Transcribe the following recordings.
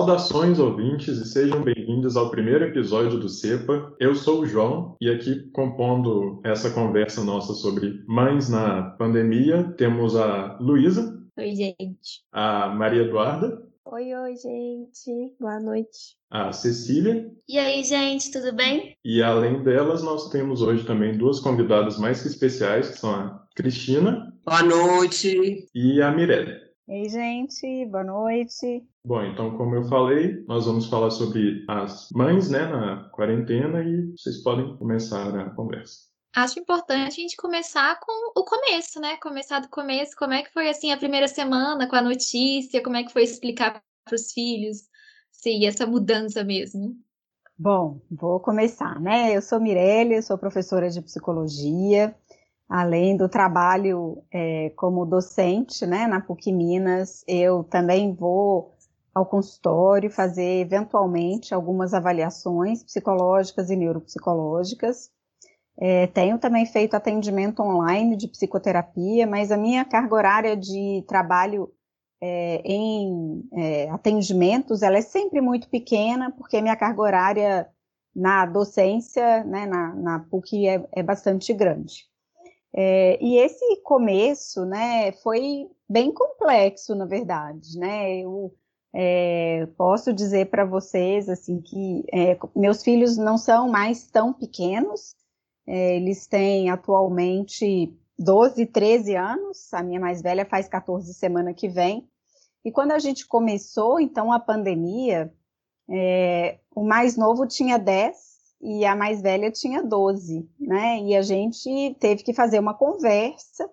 Saudações ouvintes e sejam bem-vindos ao primeiro episódio do CEPA. Eu sou o João e aqui compondo essa conversa nossa sobre mães na pandemia, temos a Luísa. Oi, gente. A Maria Eduarda. Oi, oi, gente. Boa noite. A Cecília. E aí, gente, tudo bem? E além delas, nós temos hoje também duas convidadas mais que especiais, que são a Cristina. Boa noite. E a Mirelle. Ei, gente, boa noite. Bom, então, como eu falei, nós vamos falar sobre as mães, né, na quarentena e vocês podem começar a conversa. Acho importante a gente começar com o começo, né? Começar do começo, como é que foi assim a primeira semana com a notícia, como é que foi explicar para os filhos, se essa mudança mesmo. Bom, vou começar, né? Eu sou Mirelle, sou professora de psicologia, além do trabalho é, como docente né, na PUC Minas, eu também vou ao consultório fazer eventualmente algumas avaliações psicológicas e neuropsicológicas. É, tenho também feito atendimento online de psicoterapia, mas a minha carga horária de trabalho é, em é, atendimentos ela é sempre muito pequena, porque minha carga horária na docência, né, na, na PUC, é, é bastante grande. É, e esse começo, né, foi bem complexo, na verdade, né, eu é, posso dizer para vocês, assim, que é, meus filhos não são mais tão pequenos, é, eles têm atualmente 12, 13 anos, a minha mais velha faz 14 semana que vem, e quando a gente começou, então, a pandemia, é, o mais novo tinha 10, e a mais velha tinha 12, né? E a gente teve que fazer uma conversa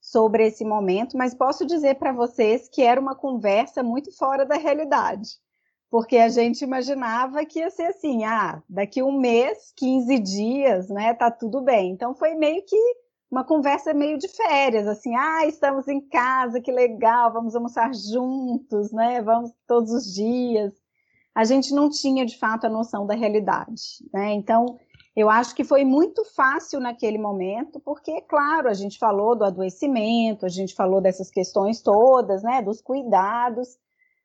sobre esse momento, mas posso dizer para vocês que era uma conversa muito fora da realidade, porque a gente imaginava que ia ser assim, ah, daqui um mês, 15 dias, né, tá tudo bem. Então foi meio que uma conversa meio de férias, assim, ah, estamos em casa, que legal, vamos almoçar juntos, né, vamos todos os dias a gente não tinha de fato a noção da realidade. Né? Então, eu acho que foi muito fácil naquele momento, porque, claro, a gente falou do adoecimento, a gente falou dessas questões todas, né, dos cuidados,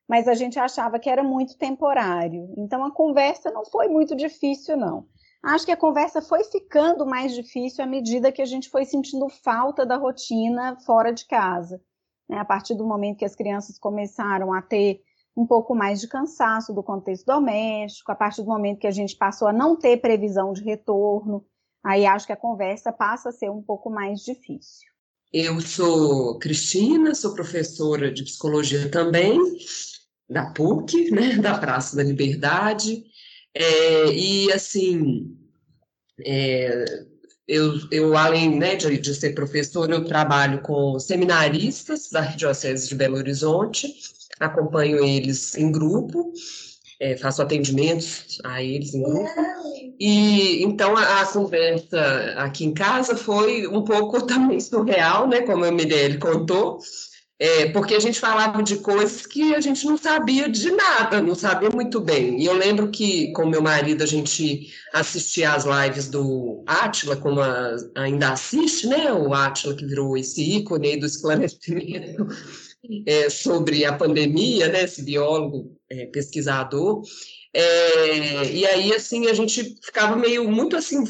mas a gente achava que era muito temporário. Então, a conversa não foi muito difícil, não. Acho que a conversa foi ficando mais difícil à medida que a gente foi sentindo falta da rotina fora de casa. Né? A partir do momento que as crianças começaram a ter um pouco mais de cansaço do contexto doméstico, a partir do momento que a gente passou a não ter previsão de retorno, aí acho que a conversa passa a ser um pouco mais difícil. Eu sou Cristina, sou professora de psicologia também, da PUC, né, da Praça da Liberdade, é, e assim, é, eu, eu, além né, de, de ser professora, eu trabalho com seminaristas da Arquidiocese de Belo Horizonte, acompanho eles em grupo, é, faço atendimentos a eles em grupo. E então a, a, conversa aqui em casa foi um pouco também surreal, né? Como a Mirelle contou, é, porque a gente falava de coisas que a gente não sabia de nada, não sabia muito bem. E eu lembro que com meu marido a gente assistia às lives do Átila, como a, ainda assiste, né? O Átila que virou esse ícone do esclarecimento é, sobre a pandemia, né, esse biólogo é, pesquisador, é, e aí, assim, a gente ficava meio muito, assim,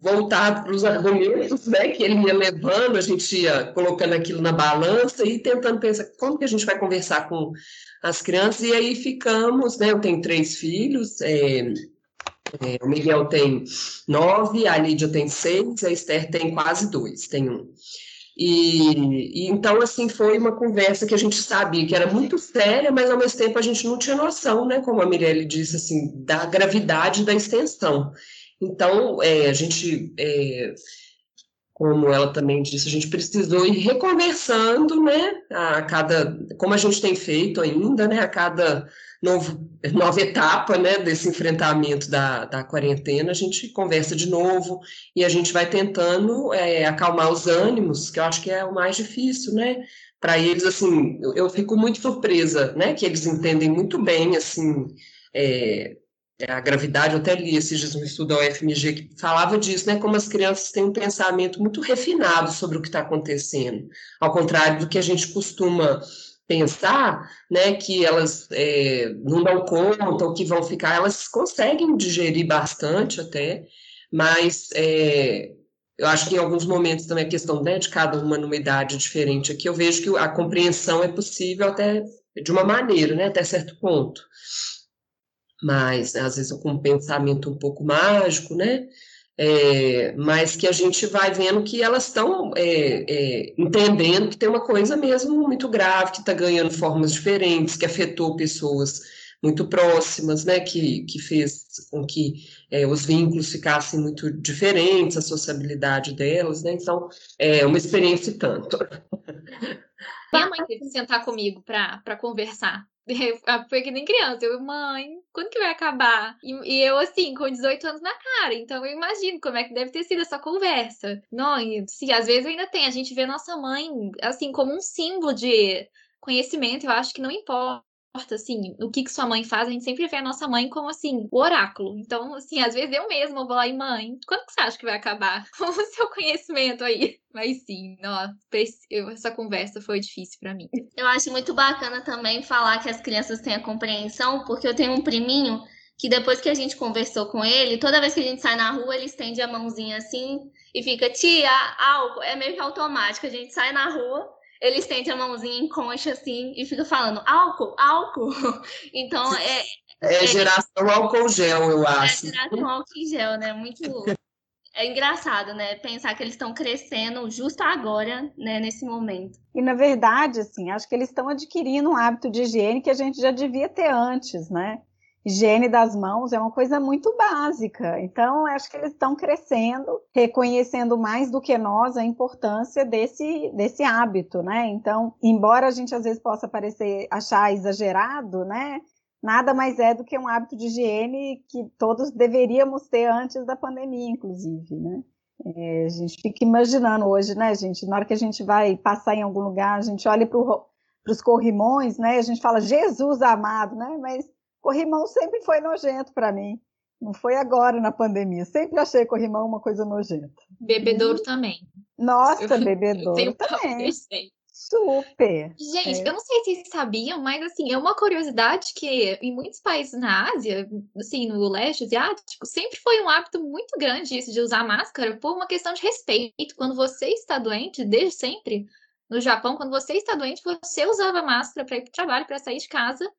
voltado para os argumentos, né, que ele ia levando, a gente ia colocando aquilo na balança e tentando pensar como que a gente vai conversar com as crianças, e aí ficamos, né, eu tenho três filhos, é, é, o Miguel tem nove, a Lídia tem seis, a Esther tem quase dois, tem um. E, e, então, assim, foi uma conversa que a gente sabia que era muito séria, mas ao mesmo tempo a gente não tinha noção, né, como a Mirelle disse, assim, da gravidade da extensão. Então, é, a gente, é, como ela também disse, a gente precisou ir reconversando, né, a cada, como a gente tem feito ainda, né, a cada novo, nova etapa né, desse enfrentamento da, da quarentena, a gente conversa de novo e a gente vai tentando é, acalmar os ânimos, que eu acho que é o mais difícil, né? Para eles, assim, eu, eu, fico muito surpresa, né? Que eles entendem muito bem, assim, é, a gravidade, eu até li esses dias um estudo da UFMG que falava disso, né? Como as crianças têm um pensamento muito refinado sobre o que está acontecendo, ao contrário do que a gente costuma pensar, né, que elas é, não dão conta ou que vão ficar, elas conseguem digerir bastante até, mas é, eu acho que em alguns momentos também a questão né, de cada uma numa idade diferente aqui, eu vejo que a compreensão é possível até de uma maneira, né, até certo ponto. Mas, às vezes, com um pensamento um pouco mágico, né, é, mas que a gente vai vendo que elas estão é, é, entendendo que tem uma coisa mesmo muito grave, que está ganhando formas diferentes, que afetou pessoas muito próximas, né, que, que fez com que é, os vínculos ficassem muito diferentes, a sociabilidade delas, né, então é uma experiência e tanto. Minha mãe teve que sentar comigo para conversar, foi que nem criança. Eu, mãe, quando que vai acabar? E, e, eu, assim, com 18 anos na cara. Então eu imagino como é que deve ter sido essa conversa. Não, e, sim, às vezes ainda tem. A gente vê nossa mãe, assim, como um símbolo de conhecimento. Eu acho que não importa importa, assim, o que que sua mãe faz, a gente sempre vê a nossa mãe como, assim, o oráculo. Então, assim, às vezes eu mesma vou lá e, mãe, quando que você acha que vai acabar o seu conhecimento aí? Mas sim, nossa, essa conversa foi difícil para mim. Eu acho muito bacana também falar que as crianças têm a compreensão, porque eu tenho um priminho que depois que a gente conversou com ele, toda vez que a gente sai na rua, ele estende a mãozinha assim e fica, tia, álcool. É meio que automático. A gente sai na rua, ele estende a mãozinha em concha assim e fica falando álcool, álcool. Então é. É, é geração álcool gel, eu é acho. É geração álcool gel, né? Muito. É engraçado, né? Pensar que eles estão crescendo justo agora, né? Nesse momento. E na verdade, assim, acho que eles estão adquirindo um hábito de higiene que a gente já devia ter antes, né? Higiene das mãos é uma coisa muito básica. Então, acho que eles estão crescendo, reconhecendo mais do que nós a importância desse, desse hábito, né? Então, embora a gente às vezes possa parecer achar exagerado, né? Nada mais é do que um hábito de higiene que todos deveríamos ter antes da pandemia, inclusive, né? É, a gente fica imaginando hoje, né, gente? Na hora que a gente vai passar em algum lugar, a gente olha para os corrimões, né? A gente fala Jesus amado, né? Mas Corrimão sempre foi nojento para mim. Não foi agora na pandemia. Sempre achei corrimão uma coisa nojenta. Bebedouro uhum. também. Nossa, eu, bebedouro eu também. Super. Gente, é. eu não sei se vocês sabiam, mas assim, é uma curiosidade que em muitos países na Ásia, assim, no leste asiático, sempre foi um hábito muito grande isso de usar máscara por uma questão de respeito. Quando você está doente, desde sempre, no Japão, quando você está doente, você usava máscara para ir para o trabalho, para sair de casa,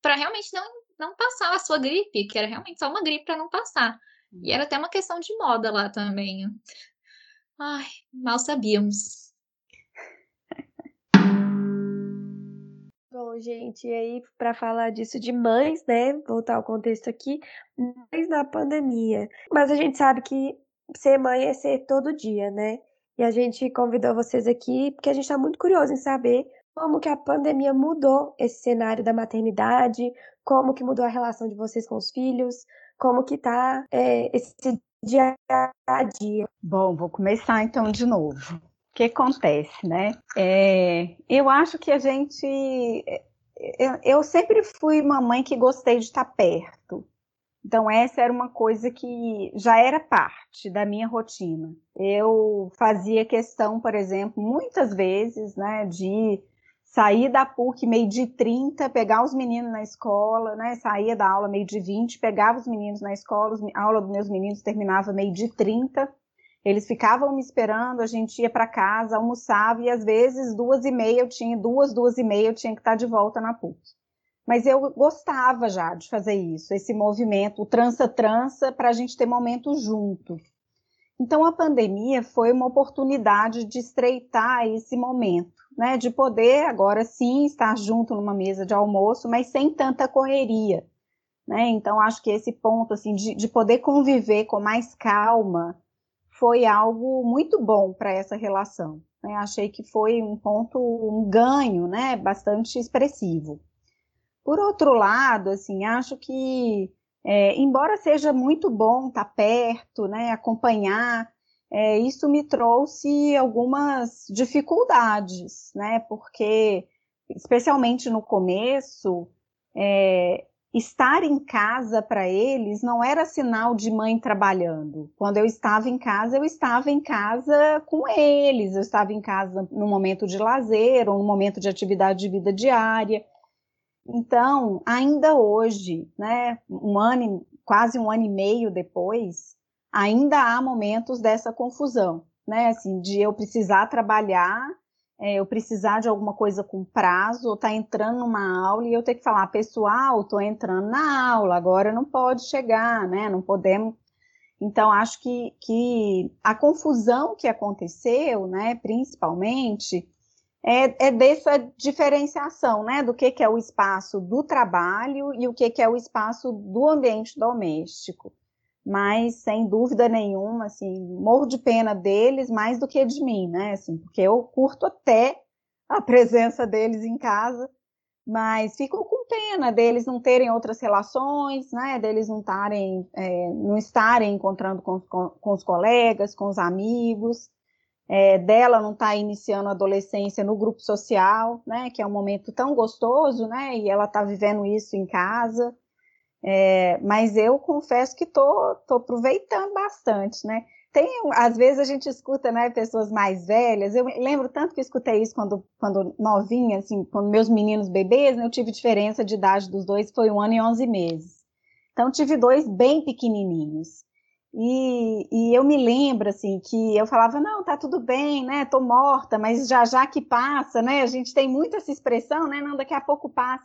para realmente não não passar a sua gripe, que era realmente só uma gripe para não passar. E era até uma questão de moda lá também. Ai, mal sabíamos. Bom, gente, e aí para falar disso de mães, né? Voltar ao contexto aqui, mães na pandemia. Mas a gente sabe que ser mãe é ser todo dia, né? E a gente convidou vocês aqui porque a gente está muito curioso em saber como que a pandemia mudou esse cenário da maternidade, como que mudou a relação de vocês com os filhos, como que tá é, esse dia a dia. Bom, vou começar então de novo. O que acontece, né? É, eu acho que a gente. Eu, eu sempre fui uma mãe que gostei de estar perto. Então, essa era uma coisa que já era parte da minha rotina. Eu fazia questão, por exemplo, muitas vezes, né, de sair da PUC meio de 30, pegar os meninos na escola, né? Saía da aula meio de 20, pegava os meninos na escola, a aula dos meus meninos terminava meio de 30. Eles ficavam me esperando, a gente ia para casa, almoçava e às vezes duas e meia eu tinha, duas, duas e meia eu tinha que estar de volta na PUC. Mas eu gostava já de fazer isso, esse movimento, o trança-trança, para a gente ter momento junto. Então a pandemia foi uma oportunidade de estreitar esse momento né, de poder agora sim estar junto numa mesa de almoço, mas sem tanta correria, né? Então acho que esse ponto assim de, de poder conviver com mais calma foi algo muito bom para essa relação. Né? Achei que foi um ponto, um ganho, né, bastante expressivo. Por outro lado, assim, acho que é, embora seja muito bom estar perto, né, acompanhar é, isso me trouxe algumas dificuldades, né? Porque, especialmente no começo, é, estar em casa para eles não era sinal de mãe trabalhando. Quando eu estava em casa, eu estava em casa com eles, eu estava em casa no momento de lazer ou no momento de atividade de vida diária. Então, ainda hoje, né, um ano, quase um ano e meio depois, ainda há momentos dessa confusão, né, assim, de eu precisar trabalhar é, eu precisar de alguma coisa com prazo, ou tá entrando numa aula e eu ter que falar, pessoal, estou entrando na aula, agora não pode chegar, né? Não podemos. Então, acho que, que a confusão que aconteceu, né, principalmente, é, é dessa diferenciação, né, do que, que é o espaço do trabalho e o que, que é o espaço do ambiente doméstico mas sem dúvida nenhuma, assim, morro de pena deles mais do que de mim, né? Assim, porque eu curto até a presença deles em casa, mas fico com pena deles não terem outras relações, né? Deles não estarem, é, não estarem encontrando com, com, com, os colegas, com os amigos, é, dela não estar tá iniciando a adolescência no grupo social, né? Que é um momento tão gostoso, né? E ela está vivendo isso em casa. É, mas eu confesso que tô, tô aproveitando bastante, né? Tem, às vezes a gente escuta, né, pessoas mais velhas. Eu lembro tanto que escutei isso quando, quando novinha, assim, quando meus meninos bebês, né, eu tive diferença de idade dos dois, foi um ano e onze meses. Então tive dois bem pequenininhos. E, e eu me lembro, assim, que eu falava, não, tá tudo bem, né, tô morta, mas já já que passa, né, a gente tem muito essa expressão, né, não, daqui a pouco passa.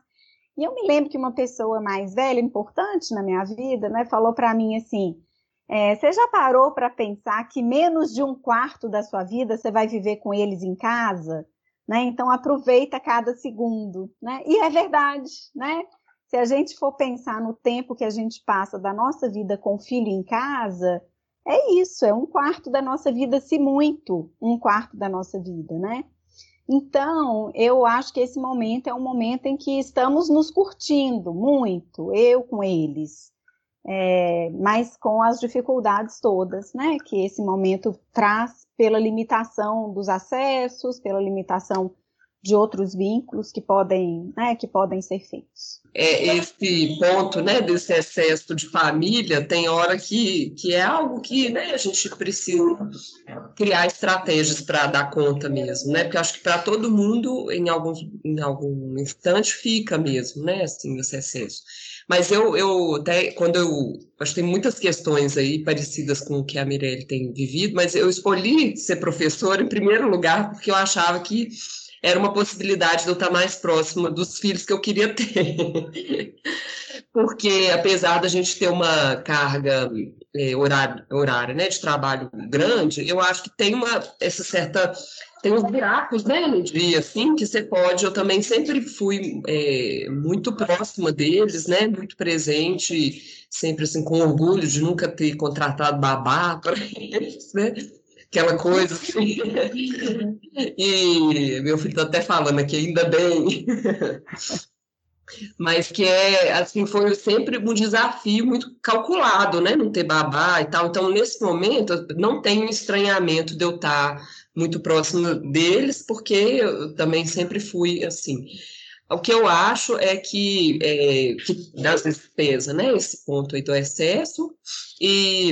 E eu me lembro que uma pessoa mais velha, importante na minha vida, né, falou para mim assim: é, você já parou para pensar que menos de um quarto da sua vida você vai viver com eles em casa? Né? Então aproveita cada segundo, né? E é verdade, né? Se a gente for pensar no tempo que a gente passa da nossa vida com o filho em casa, é isso, é um quarto da nossa vida, se muito, um quarto da nossa vida, né? Então, eu acho que esse momento é um momento em que estamos nos curtindo muito, eu com eles, é, mas com as dificuldades todas, né, que esse momento traz pela limitação dos acessos, pela limitação de outros vínculos que podem, né, que podem ser feitos. É, esse ponto, né, desse excesso de família, tem hora que, que é algo que, né, a gente precisa criar estratégias para dar conta mesmo, né, porque acho que para todo mundo, em algum, em algum instante, fica mesmo, né, assim, esse excesso. Mas eu, eu até, quando eu, acho que tem muitas questões aí parecidas com o que a Mirelle tem vivido, mas eu escolhi ser professora em primeiro lugar porque eu achava que era uma possibilidade de eu estar mais próxima dos filhos que eu queria ter. Porque, apesar da gente ter uma carga é, horária, horária né, de trabalho grande, eu acho que tem uma essa certa tem uns buracos né, no dia, assim, que você pode. Eu também sempre fui é, muito próxima deles, né, muito presente, sempre assim, com orgulho de nunca ter contratado babá para eles, né? Aquela coisa assim. E meu filho está até falando aqui, ainda bem. Mas que é, assim, foi sempre um desafio muito calculado, né? Não ter babá e tal. Então, nesse momento, não tenho estranhamento de eu estar muito próximo deles, porque eu também sempre fui assim. O que eu acho é que, é, que das despesas, né, esse ponto aí do excesso, e,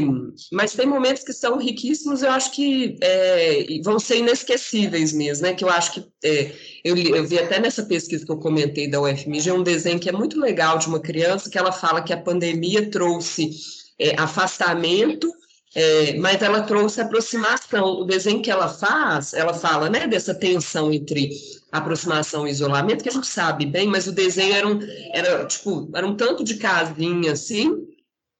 mas tem momentos que são riquíssimos, eu acho que é, vão ser inesquecíveis mesmo, né, que eu acho que, é, eu, eu, vi até nessa pesquisa que eu comentei da UFMG, um desenho que é muito legal de uma criança, que ela fala que a pandemia trouxe é, afastamento, é, mas ela trouxe aproximação. O desenho que ela faz, ela fala, né, dessa tensão entre aproximação e isolamento, que a gente sabe bem, mas o desenho era um, era, tipo, era um tanto de casinha assim,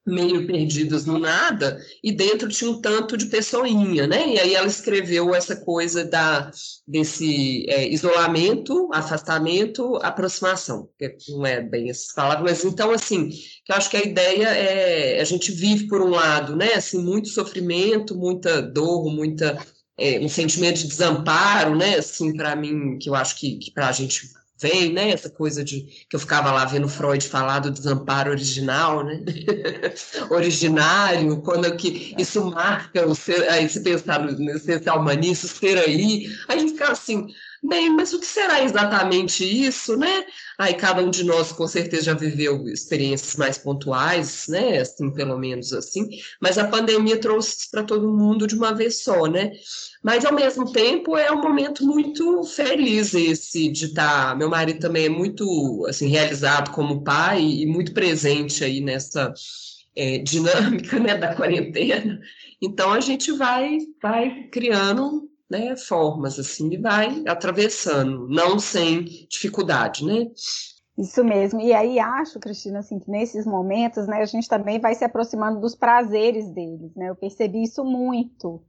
meio perdidas no nada, e dentro tinha um tanto de pessoinha, né? E aí ela escreveu essa coisa da, desse é, isolamento, afastamento, aproximação, que não é bem essas palavras, mas então, assim, que eu acho que a ideia é, a gente vive por um lado, né, assim, muito sofrimento, muita dor, muita é, um sentimento de desamparo, né? Assim, para mim, que eu acho que, que para a gente vem, né? Essa coisa de que eu ficava lá vendo Freud falar do desamparo original, né? Originário, quando que isso marca o ser, aí se pensar no essencial humanista, ser aí, aí a gente ficava assim, Bem, mas o que será exatamente isso, né? Aí cada um de nós com certeza já viveu experiências mais pontuais, né? Assim, pelo menos assim. Mas a pandemia trouxe para todo mundo de uma vez só, né? Mas ao mesmo tempo é um momento muito feliz esse de estar. Tá... Meu marido também é muito assim realizado como pai e muito presente aí nessa é, dinâmica, né, da quarentena. Então a gente vai vai criando né, formas assim e vai atravessando, não sem dificuldade, né? Isso mesmo. E aí acho, Cristina, assim, que nesses momentos, né, a gente também vai se aproximando dos prazeres deles, né? Eu percebi isso muito,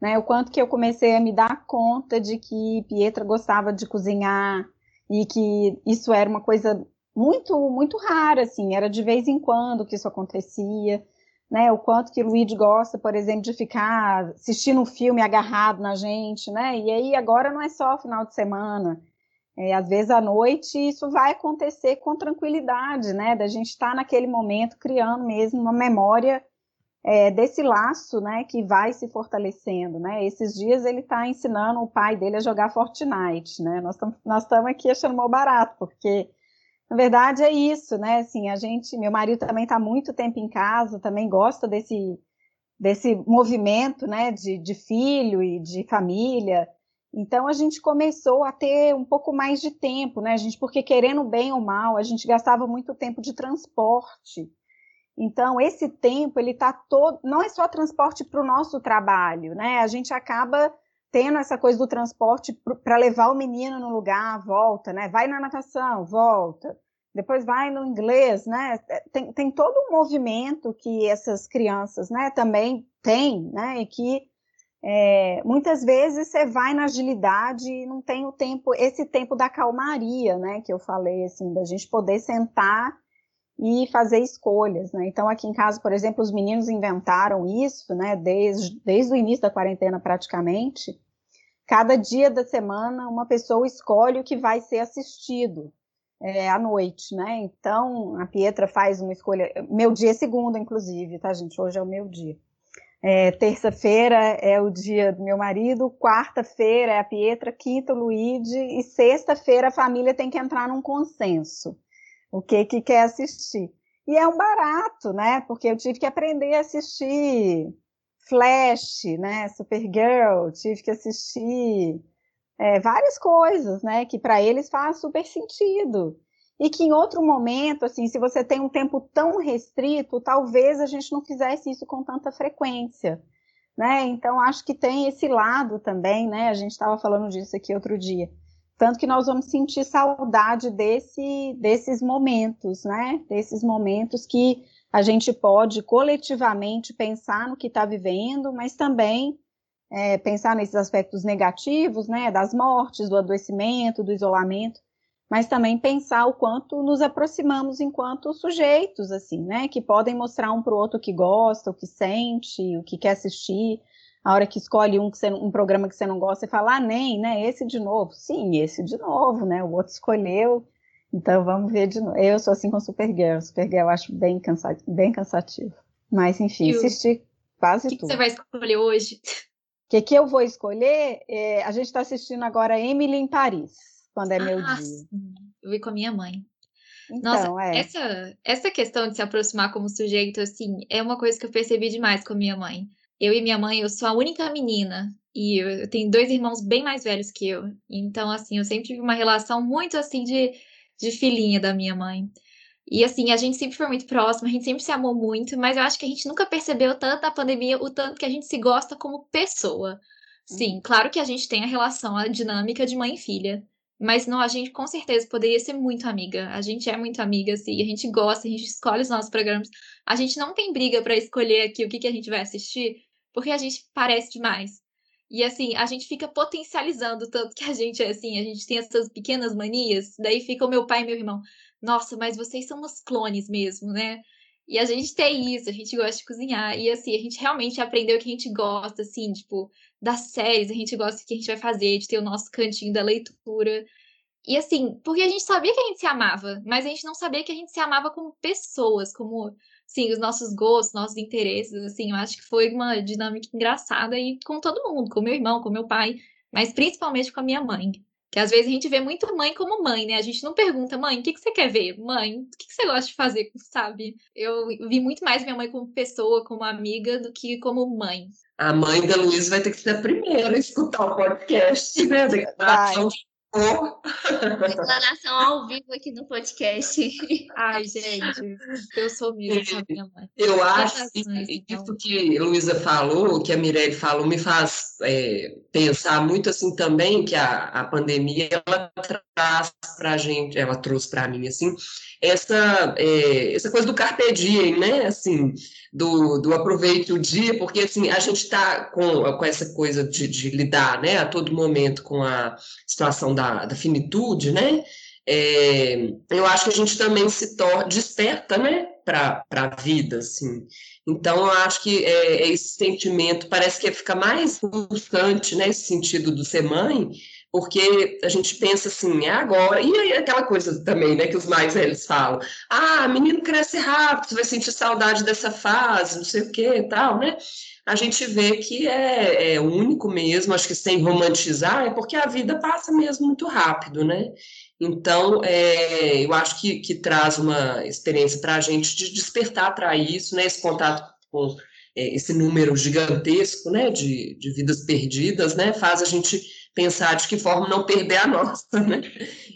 né? O quanto que eu comecei a me dar conta de que Pietra gostava de cozinhar e que isso era uma coisa muito, muito rara, assim, era de vez em quando que isso acontecia né? O quanto que o Luigi gosta, por exemplo, de ficar assistindo um filme agarrado na gente, né? E aí agora não é só final de semana. É, às vezes à noite isso vai acontecer com tranquilidade, né? Da gente estar tá naquele momento criando mesmo uma memória é, desse laço, né? Que vai se fortalecendo, né? Esses dias ele está ensinando o pai dele a jogar Fortnite, né? Nós estamos nós aqui achando mal barato, porque na verdade, é isso, né? Assim, a gente, meu marido também está muito tempo em casa, também gosta desse, desse movimento, né? De, de filho e de família. Então a gente começou a ter um pouco mais de tempo, né? A gente, porque querendo bem ou mal, a gente gastava muito tempo de transporte. Então esse tempo ele está todo, não é só transporte para o nosso trabalho, né? A gente acaba tendo essa coisa do transporte para levar o menino no lugar, volta, né? Vai na natação, volta. Depois vai no inglês, né? Tem, tem todo um movimento que essas crianças, né, também têm, né? E que é, muitas vezes você vai na agilidade e não tem o tempo, esse tempo da calmaria, né? Que eu falei, assim, da gente poder sentar e fazer escolhas, né? Então, aqui em casa, por exemplo, os meninos inventaram isso, né? Desde, desde o início da quarentena, praticamente, cada dia da semana uma pessoa escolhe o que vai ser assistido é, à noite, né? Então a Pietra faz uma escolha. Meu dia é segunda, inclusive, tá, gente? Hoje é o meu dia. É, Terça-feira é o dia do meu marido, quarta-feira é a Pietra, quinta o Luigi e sexta-feira a família tem que entrar num consenso. O que que quer assistir? E é um barato, né? Porque eu tive que aprender a assistir Flash, né, Supergirl, tive que assistir é, várias coisas, né, que para eles faz super sentido. E que em outro momento, assim, se você tem um tempo tão restrito, talvez a gente não fizesse isso com tanta frequência, né? Então acho que tem esse lado também, né? A gente estava falando disso aqui outro dia. Tanto que nós vamos sentir saudade desse, desses momentos, né? Desses momentos que a gente pode coletivamente pensar no que está vivendo, mas também é, pensar nesses aspectos negativos, né, das mortes, do adoecimento, do isolamento, mas também pensar o quanto nos aproximamos enquanto sujeitos, assim, né, que podem mostrar um para o outro o que gosta, o que sente, o que quer assistir. A hora que escolhe um, que você, um programa que você não gosta, você fala, ah, nem, né, esse de novo. Sim, esse de novo, né, o outro escolheu, então vamos ver de novo. Eu sou assim com Supergirl. Supergirl eu acho bem, cansa bem cansativo. Mas enfim, e assisti quase que tudo. O que você vai escolher hoje? Que, que eu vou escolher? É, a gente está assistindo agora Emily em Paris, quando é meu ah, dia. Sim. Eu vi com a minha mãe. Então, Nossa, é. essa, essa questão de se aproximar como sujeito, assim, é uma coisa que eu percebi demais com a minha mãe. Eu e minha mãe, eu sou a única menina e eu tenho dois irmãos bem mais velhos que eu. Então, assim, eu sempre tive uma relação muito assim de de filhinha da minha mãe. E assim, a gente sempre foi muito próxima, a gente sempre se amou muito, mas eu acho que a gente nunca percebeu tanto na pandemia o tanto que a gente se gosta como pessoa. Sim, uhum. claro que a gente tem a relação, a dinâmica de mãe e filha. Mas não, a gente com certeza poderia ser muito amiga. A gente é muito amiga, assim, a gente gosta, a gente escolhe os nossos programas. A gente não tem briga para escolher aqui o que, que a gente vai assistir, porque a gente parece demais. E assim, a gente fica potencializando tanto que a gente é assim, a gente tem essas pequenas manias, daí fica o meu pai e meu irmão, nossa, mas vocês são uns clones mesmo, né? E a gente tem isso, a gente gosta de cozinhar. E assim, a gente realmente aprendeu que a gente gosta, assim, tipo, das séries, a gente gosta do que a gente vai fazer, de ter o nosso cantinho da leitura. E assim, porque a gente sabia que a gente se amava, mas a gente não sabia que a gente se amava como pessoas, como sim, os nossos gostos, nossos interesses, assim, eu acho que foi uma dinâmica engraçada e com todo mundo, com meu irmão, com meu pai, mas principalmente com a minha mãe. Que às vezes a gente vê muito mãe como mãe, né? A gente não pergunta, mãe, o que, que você quer ver? Mãe, o que, que você gosta de fazer, sabe? Eu vi muito mais minha mãe como pessoa, como amiga, do que como mãe. A mãe da Luísa vai ter que ser a primeira a escutar o podcast, né? Declaração ao vivo aqui no podcast. Ai, gente, eu sou mesmo, minha mãe. Eu acho que então. isso que a Luísa falou, que a Mirelle falou, me faz é, pensar muito assim também que a, a pandemia ela traz para a gente, ela trouxe para mim assim, essa, é, essa coisa do carpe diem, né? Assim, do, do aproveite o dia, porque assim, a gente está com, com essa coisa de, de, lidar né, a todo momento com a situação da, da finitude, né? É, eu acho que a gente também se torna, desperta né, para a vida, assim. Então, eu acho que é, esse sentimento parece que fica mais constante, né, esse sentido do ser mãe, porque a gente pensa assim, é agora. E aí aquela coisa também, né, que os mais velhos falam: ah, menino cresce rápido, você vai sentir saudade dessa fase, não sei o que e tal, né? A gente vê que é, é único mesmo, acho que sem romantizar, é porque a vida passa mesmo muito rápido, né? Então, é, eu acho que, que traz uma experiência para a gente de despertar para isso, né? Esse contato com é, esse número gigantesco, né? De, de vidas perdidas, né? Faz a gente pensar de que forma não perder a nossa, né?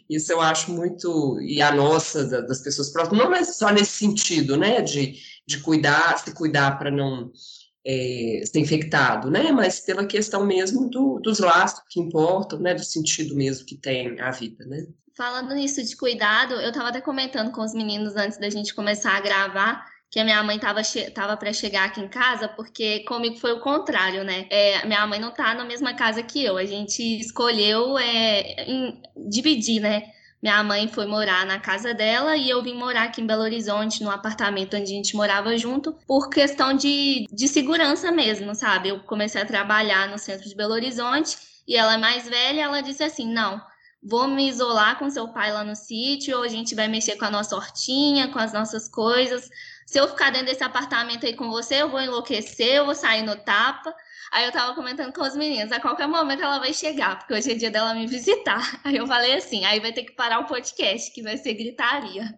Isso eu acho muito, e a nossa, das pessoas próximas, não é só nesse sentido, né, de, de cuidar, se cuidar para não é, ser infectado, né, mas pela questão mesmo do, dos laços que importam, né, do sentido mesmo que tem a vida, né. Falando nisso de cuidado, eu estava até comentando com os meninos antes da gente começar a gravar, que a minha mãe tava, tava para chegar aqui em casa, porque comigo foi o contrário, né? É, minha mãe não tá na mesma casa que eu. A gente escolheu é, em, dividir, né? Minha mãe foi morar na casa dela e eu vim morar aqui em Belo Horizonte, no apartamento onde a gente morava junto, por questão de, de segurança mesmo, sabe? Eu comecei a trabalhar no centro de Belo Horizonte e ela é mais velha, ela disse assim: não, vou me isolar com seu pai lá no sítio, ou a gente vai mexer com a nossa hortinha, com as nossas coisas se eu ficar dentro desse apartamento aí com você, eu vou enlouquecer, eu vou sair no tapa. Aí eu tava comentando com os meninos, a qualquer momento ela vai chegar, porque hoje é dia dela me visitar. Aí eu falei assim, aí vai ter que parar o podcast, que vai ser gritaria.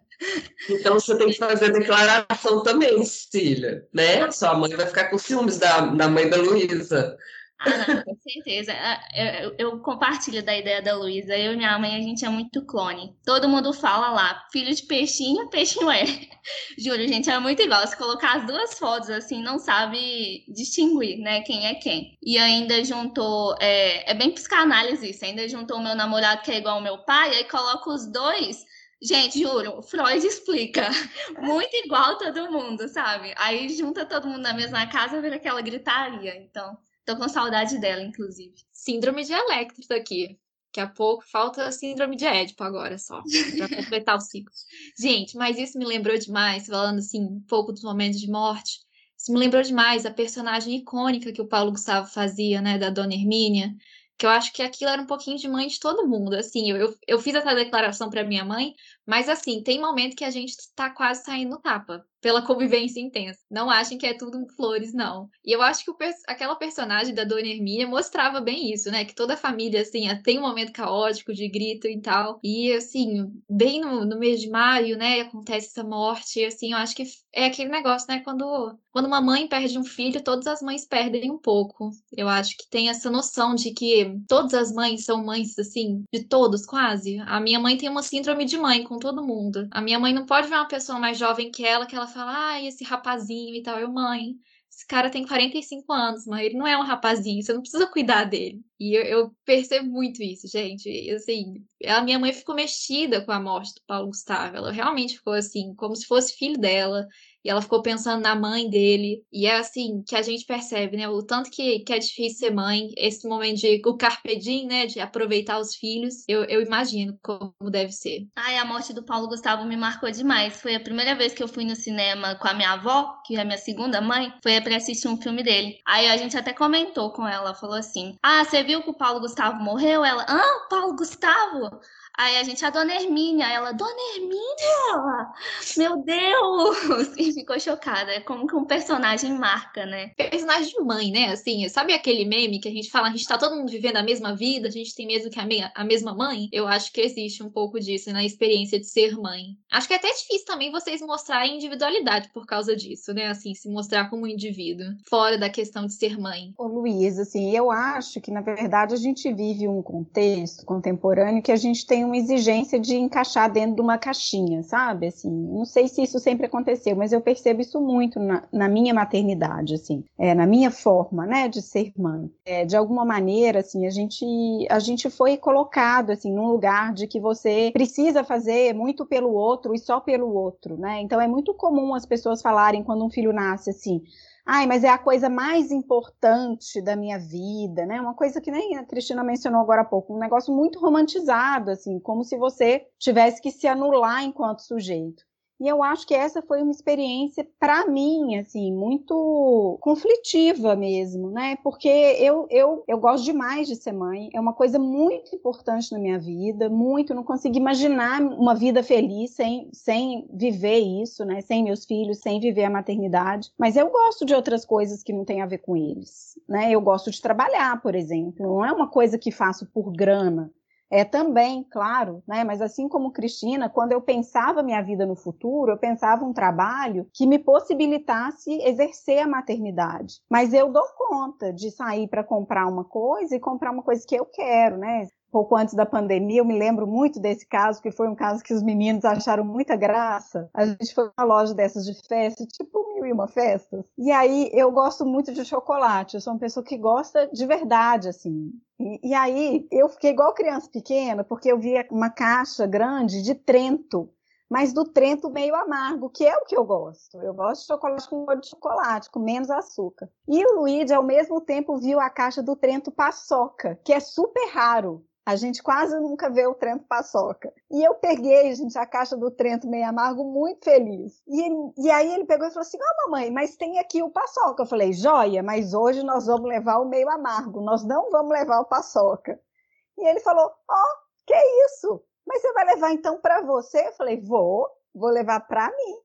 Então você tem que fazer declaração também, Cecília, né? Sua mãe vai ficar com ciúmes da, da mãe da Luísa. Ah, não, com certeza. Ah, eu, eu, compartilho da ideia da Luísa. Eu e minha mãe, a gente é muito clone. Todo mundo fala lá, filho de peixinho, peixinho é. Juro, gente, é muito igual. Se colocar as duas fotos assim, não sabe distinguir, né, quem é quem. E ainda juntou, é, é bem psicanálise isso, ainda juntou o meu namorado que é igual ao meu pai, aí coloca os dois Gente, juro, Freud explica. Muito igual todo mundo, sabe? Aí junta todo mundo na mesma casa, vira aquela gritaria. Então, Tô com saudade dela, inclusive. Síndrome de Electro aqui. Daqui a pouco falta síndrome de Édipo agora só, para completar o ciclo. Gente, mas isso me lembrou demais, falando assim, um pouco dos momentos de morte. Isso me lembrou demais a personagem icônica que o Paulo Gustavo fazia, né, da Dona Hermínia, que eu acho que aquilo era um pouquinho de mãe de todo mundo. Assim, eu, eu, eu fiz essa declaração para minha mãe, mas assim, tem momento que a gente está quase saindo no tapa pela convivência intensa. Não achem que é tudo flores, não. E eu acho que aquela personagem da Dona Hermínia mostrava bem isso, né? Que toda a família, assim, tem um momento caótico de grito e tal. E, assim, bem no, no mês de maio, né, acontece essa morte. E, assim, eu acho que é aquele negócio, né? Quando, quando uma mãe perde um filho, todas as mães perdem um pouco. Eu acho que tem essa noção de que todas as mães são mães, assim, de todos, quase. A minha mãe tem uma síndrome de mãe com todo mundo. A minha mãe não pode ver uma pessoa mais jovem que ela, que ela fala, ai, esse rapazinho e tal. Eu, mãe, esse cara tem 45 anos, mas ele não é um rapazinho, você não precisa cuidar dele. E eu, eu, percebo muito isso, gente. E, assim, a minha mãe ficou mexida com a morte do Paulo Gustavo. Ela realmente ficou assim, como se fosse filho dela. E ela ficou pensando na mãe dele. E é assim que a gente percebe, né? O tanto que, que é difícil ser mãe, esse momento de o carpe diem, né? De aproveitar os filhos. Eu, eu imagino como deve ser. Ai, a morte do Paulo Gustavo me marcou demais. Foi a primeira vez que eu fui no cinema com a minha avó, que é a minha segunda mãe, foi para assistir um filme dele. Aí a gente até comentou com ela, falou assim: Ah, você viu que o Paulo Gustavo morreu? Ela, ah, Paulo Gustavo? Aí a gente, a dona Hermínia, ela, dona Hermínia! Meu Deus! E ficou chocada. É como que um personagem marca, né? Personagem de mãe, né? Assim, sabe aquele meme que a gente fala, a gente tá todo mundo vivendo a mesma vida, a gente tem mesmo que a, me a mesma mãe? Eu acho que existe um pouco disso na experiência de ser mãe. Acho que é até difícil também vocês mostrarem individualidade por causa disso, né? Assim, se mostrar como indivíduo, fora da questão de ser mãe. Ô, Luiz, assim, eu acho que, na verdade, a gente vive um contexto contemporâneo que a gente tem uma exigência de encaixar dentro de uma caixinha, sabe? Assim, não sei se isso sempre aconteceu, mas eu percebo isso muito na, na minha maternidade, assim, é, na minha forma, né, de ser mãe. É, de alguma maneira, assim, a gente, a gente foi colocado, assim, num lugar de que você precisa fazer muito pelo outro e só pelo outro, né? Então é muito comum as pessoas falarem quando um filho nasce assim, ai, mas é a coisa mais importante da minha vida, né? Uma coisa que nem a Cristina mencionou agora há pouco, um negócio muito romantizado, assim, como se você tivesse que se anular enquanto sujeito. E eu acho que essa foi uma experiência, para mim, assim, muito conflitiva mesmo, né? Porque eu, eu, eu gosto demais de ser mãe, é uma coisa muito importante na minha vida, muito, não consigo imaginar uma vida feliz sem, sem viver isso, né? Sem meus filhos, sem viver a maternidade. Mas eu gosto de outras coisas que não têm a ver com eles, né? Eu gosto de trabalhar, por exemplo, não é uma coisa que faço por grana, é também, claro, né? Mas assim como Cristina, quando eu pensava minha vida no futuro, eu pensava um trabalho que me possibilitasse exercer a maternidade. Mas eu dou conta de sair para comprar uma coisa e comprar uma coisa que eu quero, né? Pouco antes da pandemia, eu me lembro muito desse caso, que foi um caso que os meninos acharam muita graça. A gente foi uma loja dessas de festa, tipo mil e uma festas. E aí eu gosto muito de chocolate, eu sou uma pessoa que gosta de verdade, assim. E, e aí eu fiquei igual criança pequena, porque eu via uma caixa grande de Trento mas do Trento meio amargo, que é o que eu gosto. Eu gosto de chocolate com gosto de chocolate, com menos açúcar. E o Luigi, ao mesmo tempo, viu a caixa do Trento paçoca, que é super raro. A gente quase nunca vê o Trento paçoca. E eu peguei, gente, a caixa do Trento meio amargo, muito feliz. E, ele, e aí ele pegou e falou assim: Ah, mamãe, mas tem aqui o paçoca. Eu falei: Joia, mas hoje nós vamos levar o meio amargo, nós não vamos levar o paçoca. E ele falou: Ó, oh, que isso? Mas você vai levar então para você? Eu falei: Vou, vou levar para mim.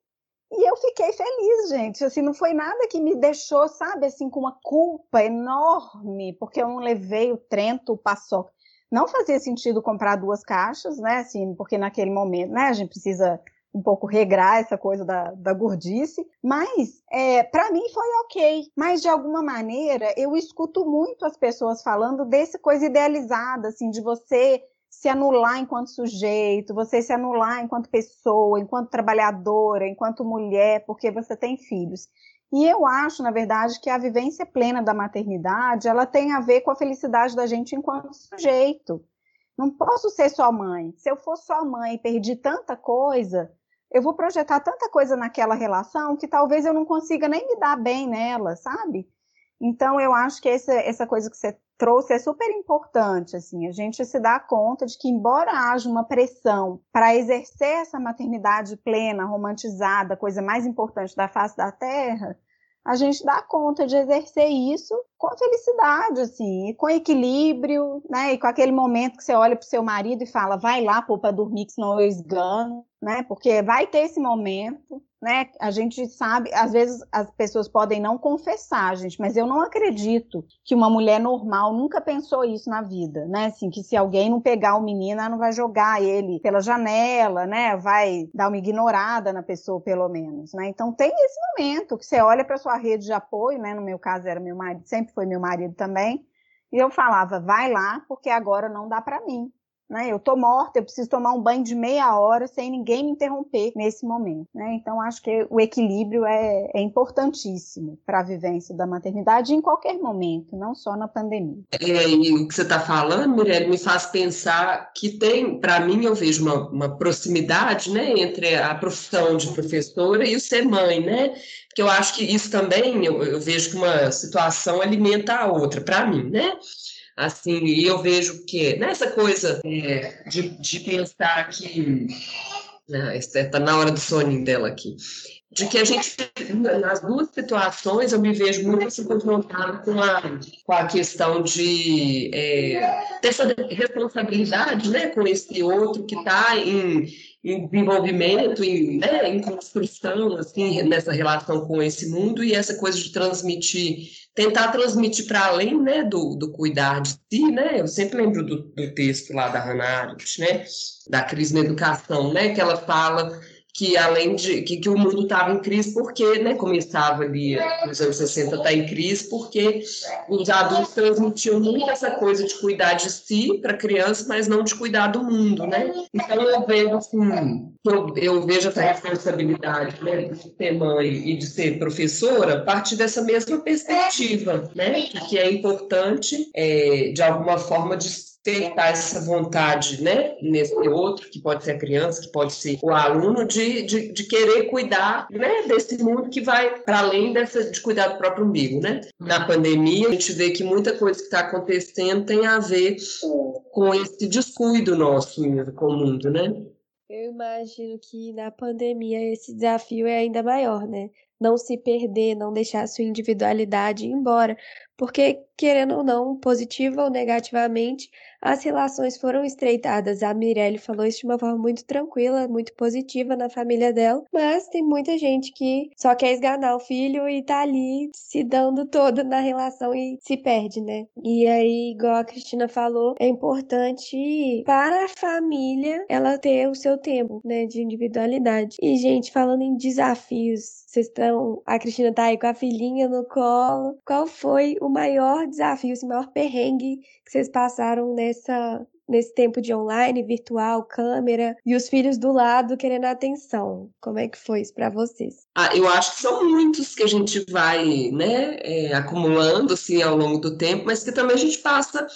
E eu fiquei feliz, gente. Assim, não foi nada que me deixou, sabe, assim, com uma culpa enorme, porque eu não levei o Trento, o paçoca não fazia sentido comprar duas caixas, né? Assim, porque naquele momento, né, a gente precisa um pouco regrar essa coisa da, da gordice, mas é, para mim foi ok. Mas de alguma maneira eu escuto muito as pessoas falando desse coisa idealizada, assim, de você se anular enquanto sujeito, você se anular enquanto pessoa, enquanto trabalhadora, enquanto mulher, porque você tem filhos. E eu acho, na verdade, que a vivência plena da maternidade, ela tem a ver com a felicidade da gente enquanto sujeito. Não posso ser só mãe. Se eu for só mãe e perdi tanta coisa, eu vou projetar tanta coisa naquela relação que talvez eu não consiga nem me dar bem nela, sabe? Então, eu acho que essa, essa coisa que você trouxe é super importante, assim, a gente se dá conta de que, embora haja uma pressão para exercer essa maternidade plena, romantizada, coisa mais importante da face da Terra, a gente dá conta de exercer isso com felicidade, assim, com equilíbrio, né? E com aquele momento que você olha para o seu marido e fala, vai lá, pô, para dormir, que senão eu esgano, né? Porque vai ter esse momento, né? A gente sabe, às vezes as pessoas podem não confessar, gente, mas eu não acredito que uma mulher normal nunca pensou isso na vida, né? Assim, que se alguém não pegar o menino, ela não vai jogar ele pela janela, né? Vai dar uma ignorada na pessoa, pelo menos, né? Então tem esse momento que você olha para sua rede de apoio, né? No meu caso era meu marido, sempre foi meu marido também, e eu falava, vai lá, porque agora não dá para mim, né? Eu tô morta, eu preciso tomar um banho de meia hora sem ninguém me interromper nesse momento, né? Então acho que o equilíbrio é, é importantíssimo para a vivência da maternidade em qualquer momento, não só na pandemia. É, e o que você está falando, Mirelle, me faz pensar que tem, para mim, eu vejo uma, uma proximidade, né, entre a profissão de professora e o ser mãe, né? Porque eu acho que isso também, eu, eu vejo que uma situação alimenta a outra, para mim, né? Assim, e eu vejo que nessa coisa é, de, de pensar que. Está né, na hora do soninho dela aqui. De que a gente, nas duas situações, eu me vejo muito assim, confrontada com a, com a questão de é, dessa responsabilidade né, com esse outro que está em, em desenvolvimento, em, né, em construção, assim, nessa relação com esse mundo, e essa coisa de transmitir, tentar transmitir para além né, do, do cuidar de si, né? Eu sempre lembro do, do texto lá da Hannah Arendt, né? Da crise na educação, né? Que ela fala que além de que, que o mundo estava em crise porque, né, como estava ali nos anos 60, está em crise porque os adultos transmitiam muito essa coisa de cuidar de si para criança, mas não de cuidar do mundo, né? Então eu vejo assim, eu, eu vejo essa responsabilidade, né, de ser mãe e de ser professora a partir dessa mesma perspectiva, né, que é importante é, de alguma forma de despertar essa vontade, né, nesse outro, que pode ser a criança, que pode ser o aluno, de, de, de querer cuidar, né, desse mundo que vai para além dessa, de cuidar do próprio umbigo, né. Na pandemia, a gente vê que muita coisa que está acontecendo tem a ver com esse descuido nosso com o mundo, né. Eu imagino que na pandemia esse desafio é ainda maior, né? Não se perder, não deixar a sua individualidade ir embora, porque, querendo ou não, positiva ou negativamente, as relações foram estreitadas. A Mirelle falou isso de uma forma muito tranquila, muito positiva na família dela, mas tem muita gente que só quer esganar o filho e tá ali se dando todo na relação e se perde, né? E aí, igual a Cristina falou, é importante para a família ela ter o seu tempo, né, de individualidade. E, gente, falando em desafios, vocês estão. A Cristina tá aí com a filhinha no colo. Qual foi o maior desafio, o maior perrengue que vocês passaram nessa, nesse tempo de online, virtual, câmera, e os filhos do lado querendo atenção. Como é que foi isso para vocês? Ah, eu acho que são muitos que a gente vai né, é, acumulando assim, ao longo do tempo, mas que também a gente passa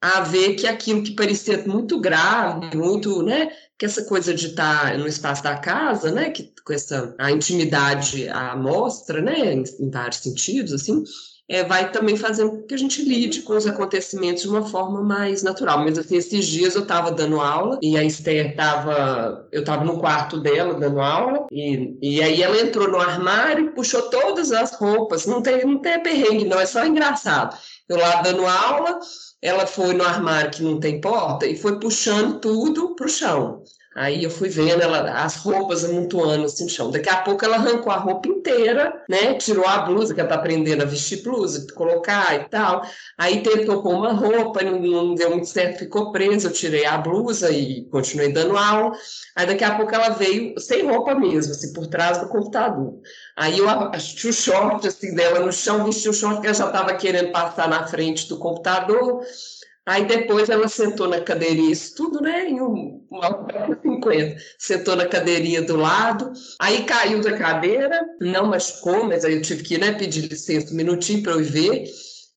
a ver que aquilo que parecia muito grave, muito, né, que essa coisa de estar no espaço da casa, né, que com essa a intimidade à mostra, né, em, vários sentidos, assim, é, vai também fazendo com que a gente lide com os acontecimentos de uma forma mais natural. Mas assim, esses dias eu estava dando aula e a Esther estava, eu estava no quarto dela dando aula e, e aí ela entrou no armário puxou todas as roupas. Não tem, não tem perrengue, não, é só engraçado. Eu lá dando aula, ela foi no armário que não tem porta e foi puxando tudo para o chão. Aí eu fui vendo ela, as roupas amontoando assim no chão. Daqui a pouco ela arrancou a roupa inteira, né? Tirou a blusa, que ela tá aprendendo a vestir blusa, colocar e tal. Aí tentou pôr uma roupa, não, não deu muito certo, ficou presa. Eu tirei a blusa e continuei dando aula. Aí daqui a pouco ela veio sem roupa mesmo, assim, por trás do computador. Aí eu achei o short assim dela no chão, vesti o short que ela já estava querendo passar na frente do computador. Aí depois ela sentou na cadeirinha, isso tudo, né, em um, uma 50, sentou na cadeirinha do lado, aí caiu da cadeira, não machucou, mas aí eu tive que né, pedir licença um minutinho para eu ver,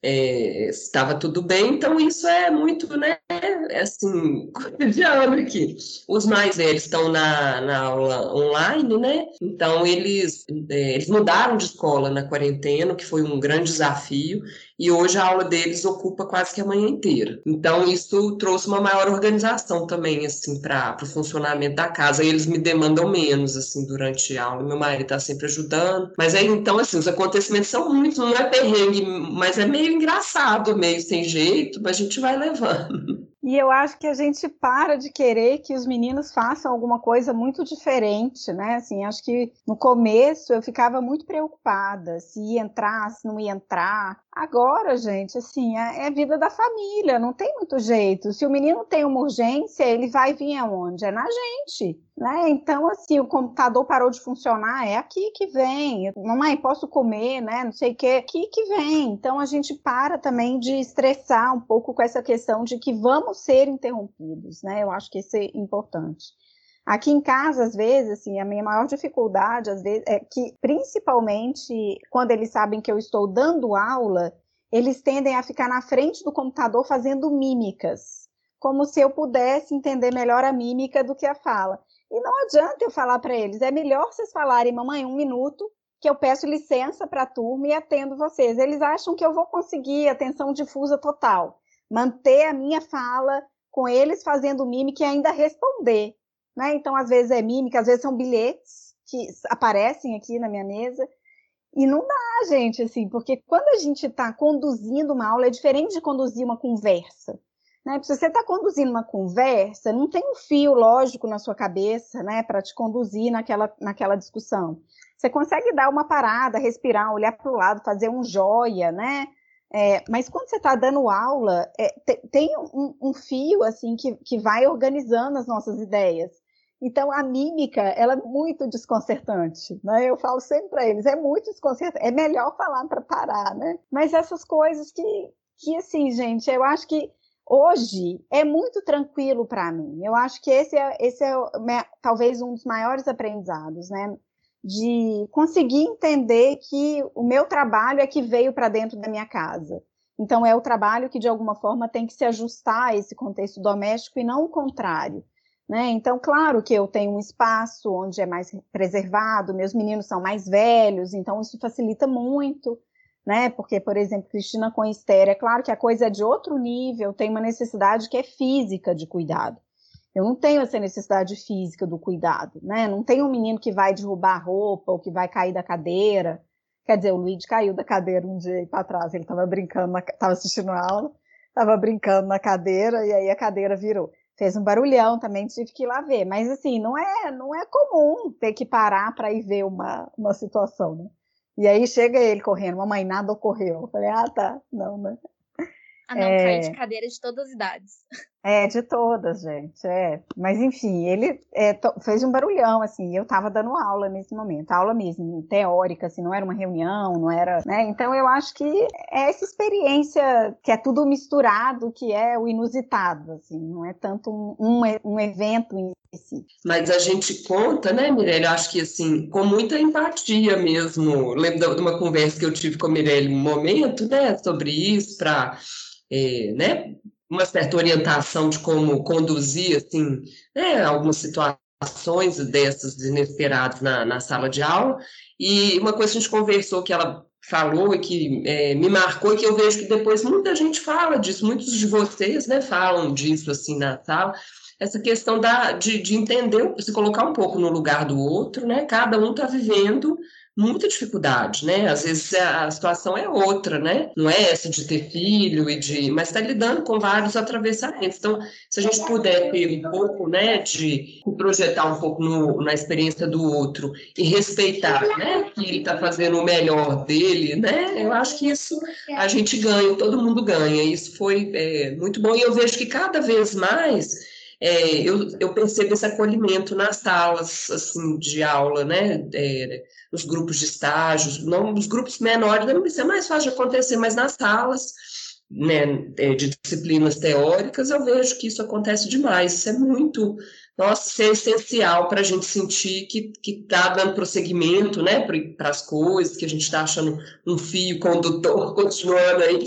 é, estava tudo bem, então isso é muito, né, é assim, cotidiano aqui. Os mais velhos estão na, na aula online, né, então eles, é, eles mudaram de escola na quarentena, que foi um grande desafio, e hoje a aula deles ocupa quase que a manhã inteira. Então isso trouxe uma maior organização também, assim, para o funcionamento da casa, e eles me demandam menos, assim, durante a aula, meu marido está sempre ajudando, mas aí, então, assim, os acontecimentos são muitos, não é perrengue, mas é meio engraçado, meio sem jeito, mas a gente vai levando. E eu acho que a gente para de querer que os meninos façam alguma coisa muito diferente, né? Assim, acho que no começo eu ficava muito preocupada se ia entrar, se não ia entrar. Agora, gente, assim, é, é vida da família, não tem muito jeito. Se o menino tem uma urgência, ele vai vir aonde? É na gente, né? Então, assim, o computador parou de funcionar, é aqui que vem. Mamãe, posso comer, né? Não sei o que, aqui que vem. Então, a gente para também de estressar um pouco com essa questão de que vamos ser interrompidos, né? Eu acho que isso é importante. Aqui em casa, às vezes, assim, a minha maior dificuldade, às vezes, é que, principalmente quando eles sabem que eu estou dando aula, eles tendem a ficar na frente do computador fazendo mímicas, como se eu pudesse entender melhor a mímica do que a fala. E não adianta eu falar para eles, é melhor vocês falarem, mamãe, um minuto, que eu peço licença para a turma e atendo vocês. Eles acham que eu vou conseguir atenção difusa total, manter a minha fala com eles fazendo mímica e ainda responder. Né? Então, às vezes é mímica, às vezes são bilhetes que aparecem aqui na minha mesa. E não dá, gente, assim, porque quando a gente está conduzindo uma aula, é diferente de conduzir uma conversa. Né? Se você está conduzindo uma conversa, não tem um fio lógico na sua cabeça né, para te conduzir naquela, naquela discussão. Você consegue dar uma parada, respirar, olhar para o lado, fazer um joia, né? É, mas quando você está dando aula, é, tem um, um, fio assim que, que vai organizando as nossas ideias. Então a mímica ela é muito desconcertante, né? Eu falo sempre para eles, é muito desconcertante. É melhor falar para parar, né? Mas essas coisas que, que assim, gente, eu acho que hoje é muito tranquilo para mim. Eu acho que esse é, esse é talvez um dos maiores aprendizados, né? de conseguir entender que o meu trabalho é que veio para dentro da minha casa. Então, é o trabalho que, de alguma forma, tem que se ajustar a esse contexto doméstico e não o contrário. Né? Então, claro que eu tenho um espaço onde é mais preservado, meus meninos são mais velhos, então isso facilita muito, né? Porque, por exemplo, Cristina com Esther, é claro que a coisa é de outro nível, tem uma necessidade que é física de cuidado. Eu não tenho essa necessidade física do cuidado, né? Não tem um menino que vai derrubar a roupa ou que vai cair da cadeira. Quer dizer, o Luigi caiu da cadeira um dia para trás, ele estava brincando, estava assistindo a aula, estava brincando na cadeira e aí a cadeira virou. Fez um barulhão também, tive que ir lá ver. Mas assim, não é, não é comum ter que parar para ir ver uma, uma situação, né? E aí chega ele correndo, mamãe, nada ocorreu. Eu falei, ah, tá, não, né? Ah, não, é... de cadeira de todas as idades. É, de todas, gente. É. Mas enfim, ele é, fez um barulhão, assim, eu estava dando aula nesse momento, aula mesmo, teórica, assim, não era uma reunião, não era, né? Então eu acho que é essa experiência que é tudo misturado, que é o inusitado, assim, não é tanto um, um, um evento em si. Mas a gente conta, né, Mirelle, eu acho que assim, com muita empatia mesmo. Lembro de uma conversa que eu tive com a Mirelle um momento, né, sobre isso, para é, né, uma certa orientação de como conduzir assim, né, algumas situações dessas inesperadas na, na sala de aula. E uma coisa que a gente conversou que ela falou e que é, me marcou e que eu vejo que depois muita gente fala disso, muitos de vocês né, falam disso assim na sala, essa questão da, de, de entender, se colocar um pouco no lugar do outro, né? Cada um está vivendo muita dificuldade, né? Às vezes a situação é outra, né? Não é essa de ter filho e de, mas está lidando com vários atravessamentos. Então, se a gente puder ter um pouco, né, de projetar um pouco no, na experiência do outro e respeitar, né, que ele está fazendo o melhor dele, né? Eu acho que isso a gente ganha, todo mundo ganha. Isso foi é, muito bom e eu vejo que cada vez mais é, eu, eu, percebo esse acolhimento nas salas assim, de aula, né? É, nos grupos de estágios, não nos grupos menores, isso é mais fácil de acontecer, mas nas salas né, é, de disciplinas teóricas, eu vejo que isso acontece demais. Isso é muito, nossa, isso é essencial para a gente sentir que está dando prosseguimento né, para as coisas, que a gente está achando um fio condutor continuando aí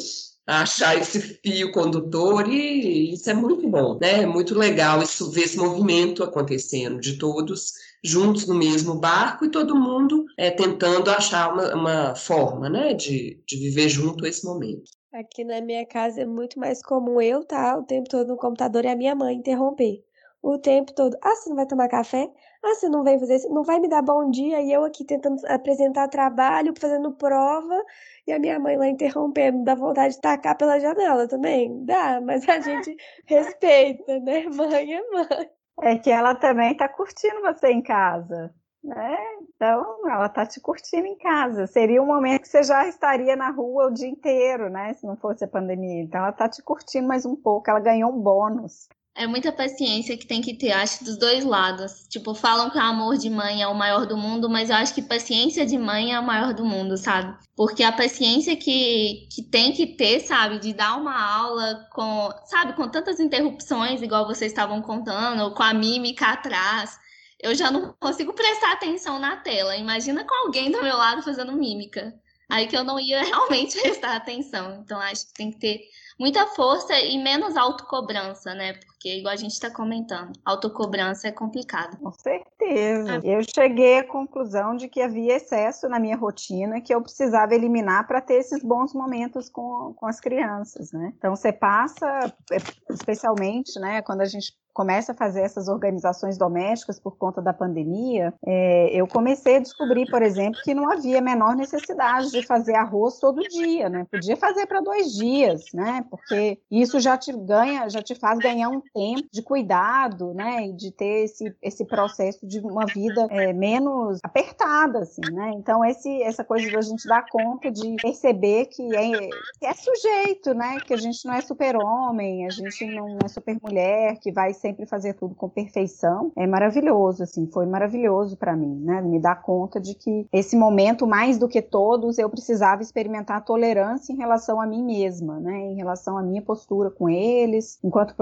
achar esse fio condutor e isso é muito bom, né? É muito legal isso ver esse movimento acontecendo de todos juntos no mesmo barco e todo mundo é, tentando achar uma, uma forma, né, de, de viver junto esse momento. Aqui na minha casa é muito mais comum eu estar tá, o tempo todo no computador e a minha mãe interromper. O tempo todo. Ah, você não vai tomar café? Ah, você não vem fazer isso? Não vai me dar bom dia? E eu aqui tentando apresentar trabalho, fazendo prova e a minha mãe lá interrompendo, dá vontade de tacar pela janela também? Dá, mas a gente respeita, né? Mãe é mãe. É que ela também tá curtindo você em casa, né? Então, ela tá te curtindo em casa. Seria um momento que você já estaria na rua o dia inteiro, né? Se não fosse a pandemia. Então, ela tá te curtindo mais um pouco, ela ganhou um bônus. É muita paciência que tem que ter, acho, dos dois lados. Tipo, falam que o amor de mãe é o maior do mundo, mas eu acho que paciência de mãe é o maior do mundo, sabe? Porque a paciência que, que tem que ter, sabe, de dar uma aula com, sabe, com tantas interrupções, igual vocês estavam contando, ou com a mímica atrás. Eu já não consigo prestar atenção na tela. Imagina com alguém do meu lado fazendo mímica. Aí que eu não ia realmente prestar atenção. Então, acho que tem que ter muita força e menos autocobrança, né? Porque, igual a gente está comentando, autocobrança é complicado. Com certeza. Eu cheguei à conclusão de que havia excesso na minha rotina que eu precisava eliminar para ter esses bons momentos com, com as crianças, né? Então, você passa, é, especialmente, né, quando a gente começa a fazer essas organizações domésticas por conta da pandemia, é, eu comecei a descobrir, por exemplo, que não havia a menor necessidade de fazer arroz todo dia, né? Podia fazer para dois dias, né? Porque isso já te ganha, já te faz ganhar um tempo de cuidado, né? E de ter esse, esse processo de uma vida é, menos apertada, assim, né? Então esse, essa coisa da gente dar conta de perceber que é, que é sujeito, né? Que a gente não é super homem, a gente não é super mulher, que vai sempre fazer tudo com perfeição, é maravilhoso, assim, foi maravilhoso para mim, né? Me dar conta de que esse momento, mais do que todos, eu precisava experimentar tolerância em relação a mim mesma, né? Em relação à minha postura com eles, enquanto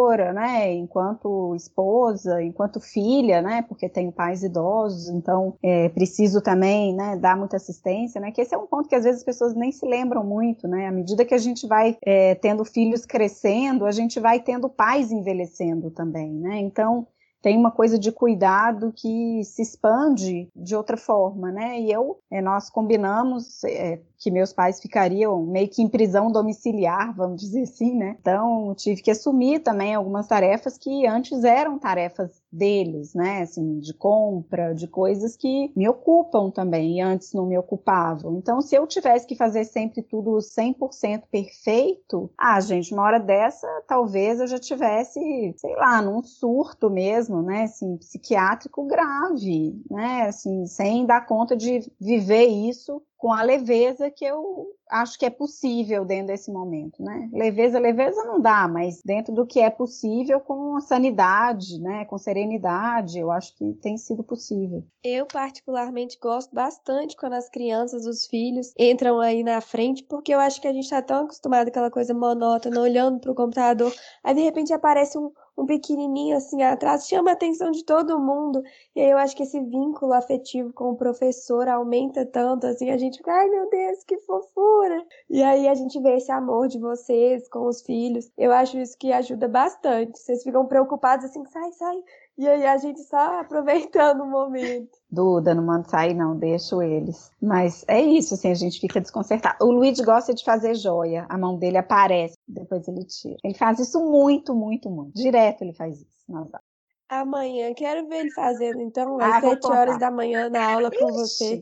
professora, né? Enquanto esposa, enquanto filha, né? Porque tenho pais idosos, então é, preciso também, né? Dar muita assistência, né? Que esse é um ponto que às vezes as pessoas nem se lembram muito, né? À medida que a gente vai é, tendo filhos crescendo, a gente vai tendo pais envelhecendo também, né? Então, tem uma coisa de cuidado que se expande de outra forma, né? E eu, é, nós combinamos é, que meus pais ficariam meio que em prisão domiciliar, vamos dizer assim, né? Então, tive que assumir também algumas tarefas que antes eram tarefas deles, né? Assim, de compra, de coisas que me ocupam também e antes não me ocupavam. Então, se eu tivesse que fazer sempre tudo 100% perfeito, ah, gente, uma hora dessa, talvez eu já tivesse, sei lá, num surto mesmo, né? Assim, psiquiátrico grave, né? Assim, sem dar conta de viver isso com a leveza que eu acho que é possível dentro desse momento, né? Leveza, leveza não dá, mas dentro do que é possível com sanidade, né? Com serenidade, eu acho que tem sido possível. Eu particularmente gosto bastante quando as crianças, os filhos entram aí na frente, porque eu acho que a gente está tão acostumado com aquela coisa monótona, olhando para o computador, aí de repente aparece um um pequenininho assim atrás, chama a atenção de todo mundo. E aí eu acho que esse vínculo afetivo com o professor aumenta tanto, assim, a gente fica, ai meu Deus, que fofura! E aí a gente vê esse amor de vocês com os filhos. Eu acho isso que ajuda bastante. Vocês ficam preocupados assim, sai, sai, e aí a gente só aproveitando o momento. Duda, não manda sair não, deixo eles. Mas é isso, assim, a gente fica desconcertado. O Luiz gosta de fazer joia, a mão dele aparece, depois ele tira. Ele faz isso muito, muito, muito. Direto ele faz isso nas Amanhã, quero ver ele fazendo, então, às ah, sete horas da manhã na aula com você.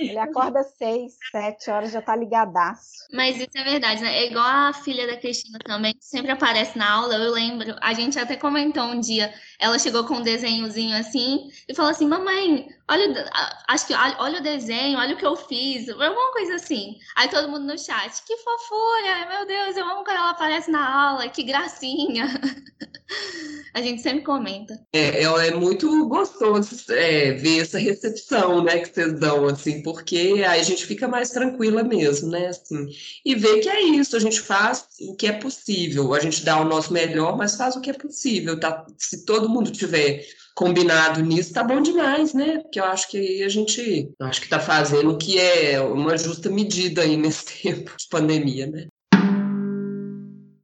Ele acorda seis, sete horas, já tá ligadaço. Mas isso é verdade, né? É igual a filha da Cristina também, sempre aparece na aula, eu lembro. A gente até comentou um dia, ela chegou com um desenhozinho assim e falou assim: Mamãe, olha, acho que olha o desenho, olha o que eu fiz, alguma coisa assim. Aí todo mundo no chat, que fofura, meu Deus, eu amo quando ela aparece na aula, que gracinha. A gente sempre comenta. É, é muito gostoso é, ver essa recepção, né, que vocês dão, assim, porque aí a gente fica mais tranquila mesmo, né, assim, e ver que é isso, a gente faz o que é possível, a gente dá o nosso melhor, mas faz o que é possível, tá? Se todo mundo tiver combinado nisso, tá bom demais, né? Porque eu acho que a gente, acho que tá fazendo o que é uma justa medida aí nesse tempo de pandemia, né?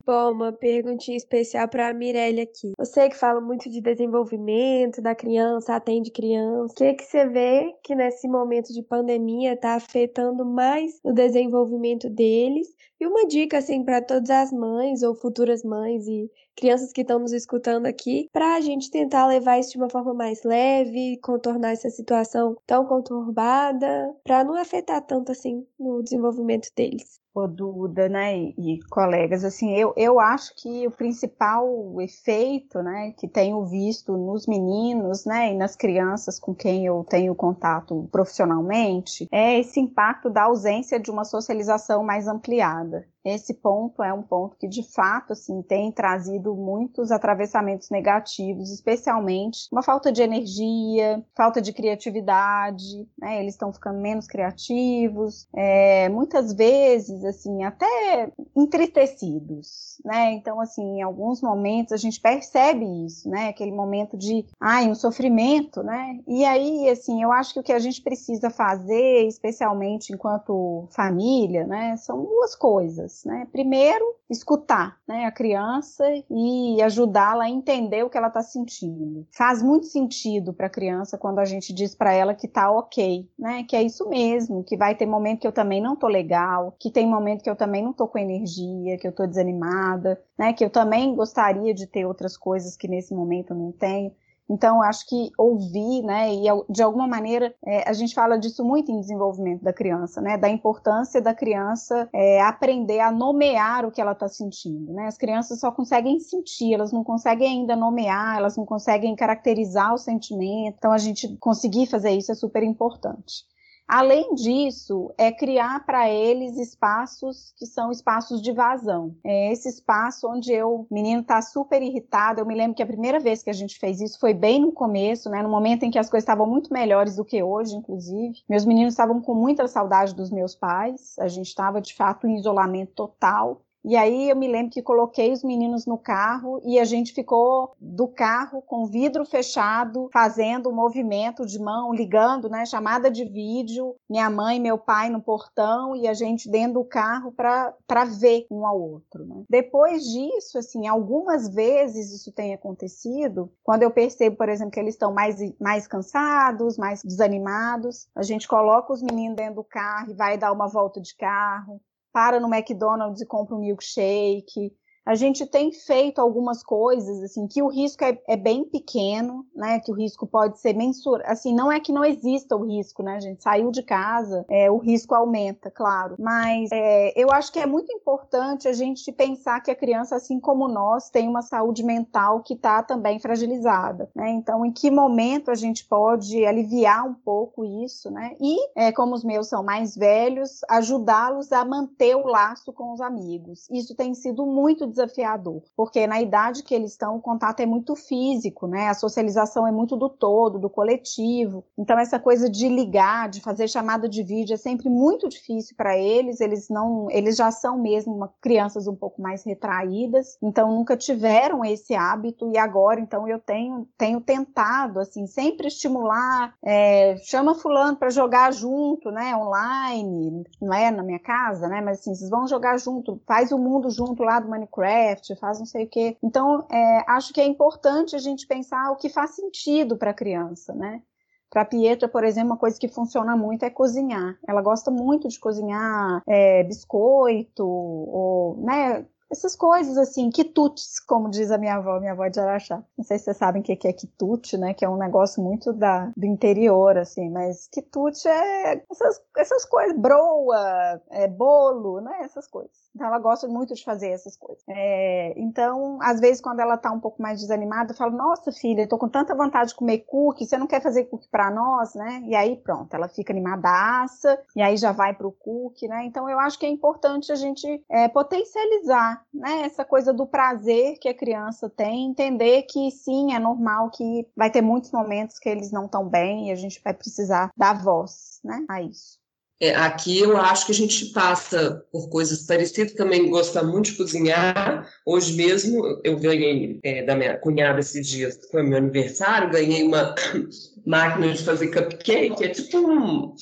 Bom, uma perguntinha especial para a Mirelle aqui. Você que fala muito de desenvolvimento da criança, atende criança, o que, que você vê que nesse momento de pandemia está afetando mais o desenvolvimento deles? E uma dica, assim, para todas as mães ou futuras mães e crianças que estão nos escutando aqui, para a gente tentar levar isso de uma forma mais leve, contornar essa situação tão conturbada, para não afetar tanto assim no desenvolvimento deles o Duda, né, e, colegas, assim, eu, eu acho que o principal efeito, né, que tenho visto nos meninos, né, e nas crianças com quem eu tenho contato profissionalmente, é esse impacto da ausência de uma socialização mais ampliada. Esse ponto é um ponto que, de fato, assim, tem trazido muitos atravessamentos negativos, especialmente uma falta de energia, falta de criatividade, né? Eles estão ficando menos criativos, é, muitas vezes, assim, até entristecidos, né? Então, assim, em alguns momentos a gente percebe isso, né? Aquele momento de, ai, um sofrimento, né? E aí, assim, eu acho que o que a gente precisa fazer, especialmente enquanto família, né? São duas coisas né? Primeiro, escutar, né, a criança e ajudá-la a entender o que ela está sentindo. Faz muito sentido para a criança quando a gente diz para ela que tá ok, né? Que é isso mesmo, que vai ter momento que eu também não tô legal, que tem momento que eu também não tô com energia, que eu tô desanimada, né? Que eu também gostaria de ter outras coisas que nesse momento eu não tenho. Então, acho que ouvir, né, e de alguma maneira, é, a gente fala disso muito em desenvolvimento da criança, né, da importância da criança é, aprender a nomear o que ela está sentindo, né. As crianças só conseguem sentir, elas não conseguem ainda nomear, elas não conseguem caracterizar o sentimento. Então, a gente conseguir fazer isso é super importante. Além disso, é criar para eles espaços que são espaços de vazão. É esse espaço onde eu, o menino está super irritado. Eu me lembro que a primeira vez que a gente fez isso foi bem no começo, né? No momento em que as coisas estavam muito melhores do que hoje, inclusive. Meus meninos estavam com muita saudade dos meus pais. A gente estava de fato em isolamento total. E aí eu me lembro que coloquei os meninos no carro e a gente ficou do carro com vidro fechado, fazendo um movimento de mão, ligando, né, chamada de vídeo, minha mãe e meu pai no portão e a gente dentro do carro para ver um ao outro. Né? Depois disso, assim, algumas vezes isso tem acontecido, quando eu percebo, por exemplo, que eles estão mais, mais cansados, mais desanimados, a gente coloca os meninos dentro do carro e vai dar uma volta de carro, para no McDonald's e compra um milkshake, a gente tem feito algumas coisas, assim, que o risco é, é, bem pequeno, né? Que o risco pode ser mensurado. Assim, não é que não exista o risco, né, gente? Saiu de casa, é, o risco aumenta, claro. Mas é, eu acho que é muito importante a gente pensar que a criança, assim como nós, tem uma saúde mental que está também fragilizada, né? Então, em que momento a gente pode aliviar um pouco isso, né? E, é, como os meus são mais velhos, ajudá-los a manter o laço com os amigos. Isso tem sido muito desafiador, porque na idade que eles estão, o contato é muito físico, né? A socialização é muito do todo, do coletivo. Então essa coisa de ligar, de fazer chamada de vídeo é sempre muito difícil para eles. Eles não, eles já são mesmo uma, crianças um pouco mais retraídas, então nunca tiveram esse hábito e agora então eu tenho tenho tentado assim sempre estimular, é, chama fulano para jogar junto, né? Online, não é na minha casa, né? Mas assim vocês vão jogar junto, faz o mundo junto lá do Minecraft Minecraft, faz não sei o quê. Então, é, acho que é importante a gente pensar o que faz sentido para a criança, né? Para Pietra, por exemplo, uma coisa que funciona muito é cozinhar. Ela gosta muito de cozinhar é, biscoito, ou, né, essas coisas assim, quitutes, como diz a minha avó, minha avó de Araxá. Não sei se vocês sabem o que é quitute, né? Que é um negócio muito da, do interior, assim, mas quitute é essas, essas coisas, broa, é, bolo, né? Essas coisas. Então ela gosta muito de fazer essas coisas. É, então, às vezes, quando ela tá um pouco mais desanimada, eu falo, nossa filha, eu tô com tanta vontade de comer cookie, você não quer fazer cookie para nós, né? E aí pronto, ela fica animadaça, e aí já vai pro cookie, né? Então eu acho que é importante a gente é, potencializar né, essa coisa do prazer que a criança tem, entender que sim, é normal que vai ter muitos momentos que eles não estão bem e a gente vai precisar dar voz, né, a isso. É, aqui eu acho que a gente passa por coisas parecidas, também gosta muito de cozinhar. Hoje mesmo eu ganhei é, da minha cunhada esses dias, foi meu aniversário, ganhei uma máquina de fazer cupcake, é tipo um,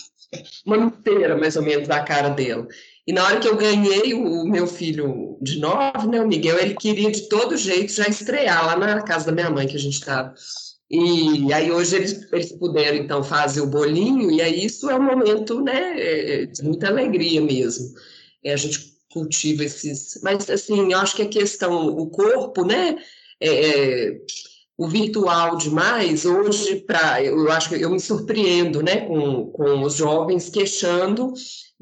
uma inteira mais ou menos da cara dela. E na hora que eu ganhei o meu filho de nove, né, o Miguel, ele queria de todo jeito já estrear lá na casa da minha mãe que a gente estava. E aí hoje eles, eles puderam então fazer o bolinho, e aí isso é um momento né, é, de muita alegria mesmo. É, a gente cultiva esses. Mas assim, eu acho que a questão, o corpo, né? É, é o virtual demais, hoje, para eu acho que eu me surpreendo né, com, com os jovens queixando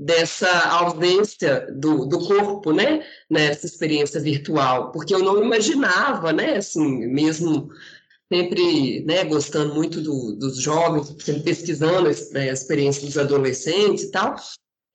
dessa ausência do, do corpo, né, nessa experiência virtual, porque eu não imaginava, né, assim, mesmo sempre, né, gostando muito do, dos jovens, sempre pesquisando né, a experiência dos adolescentes e tal,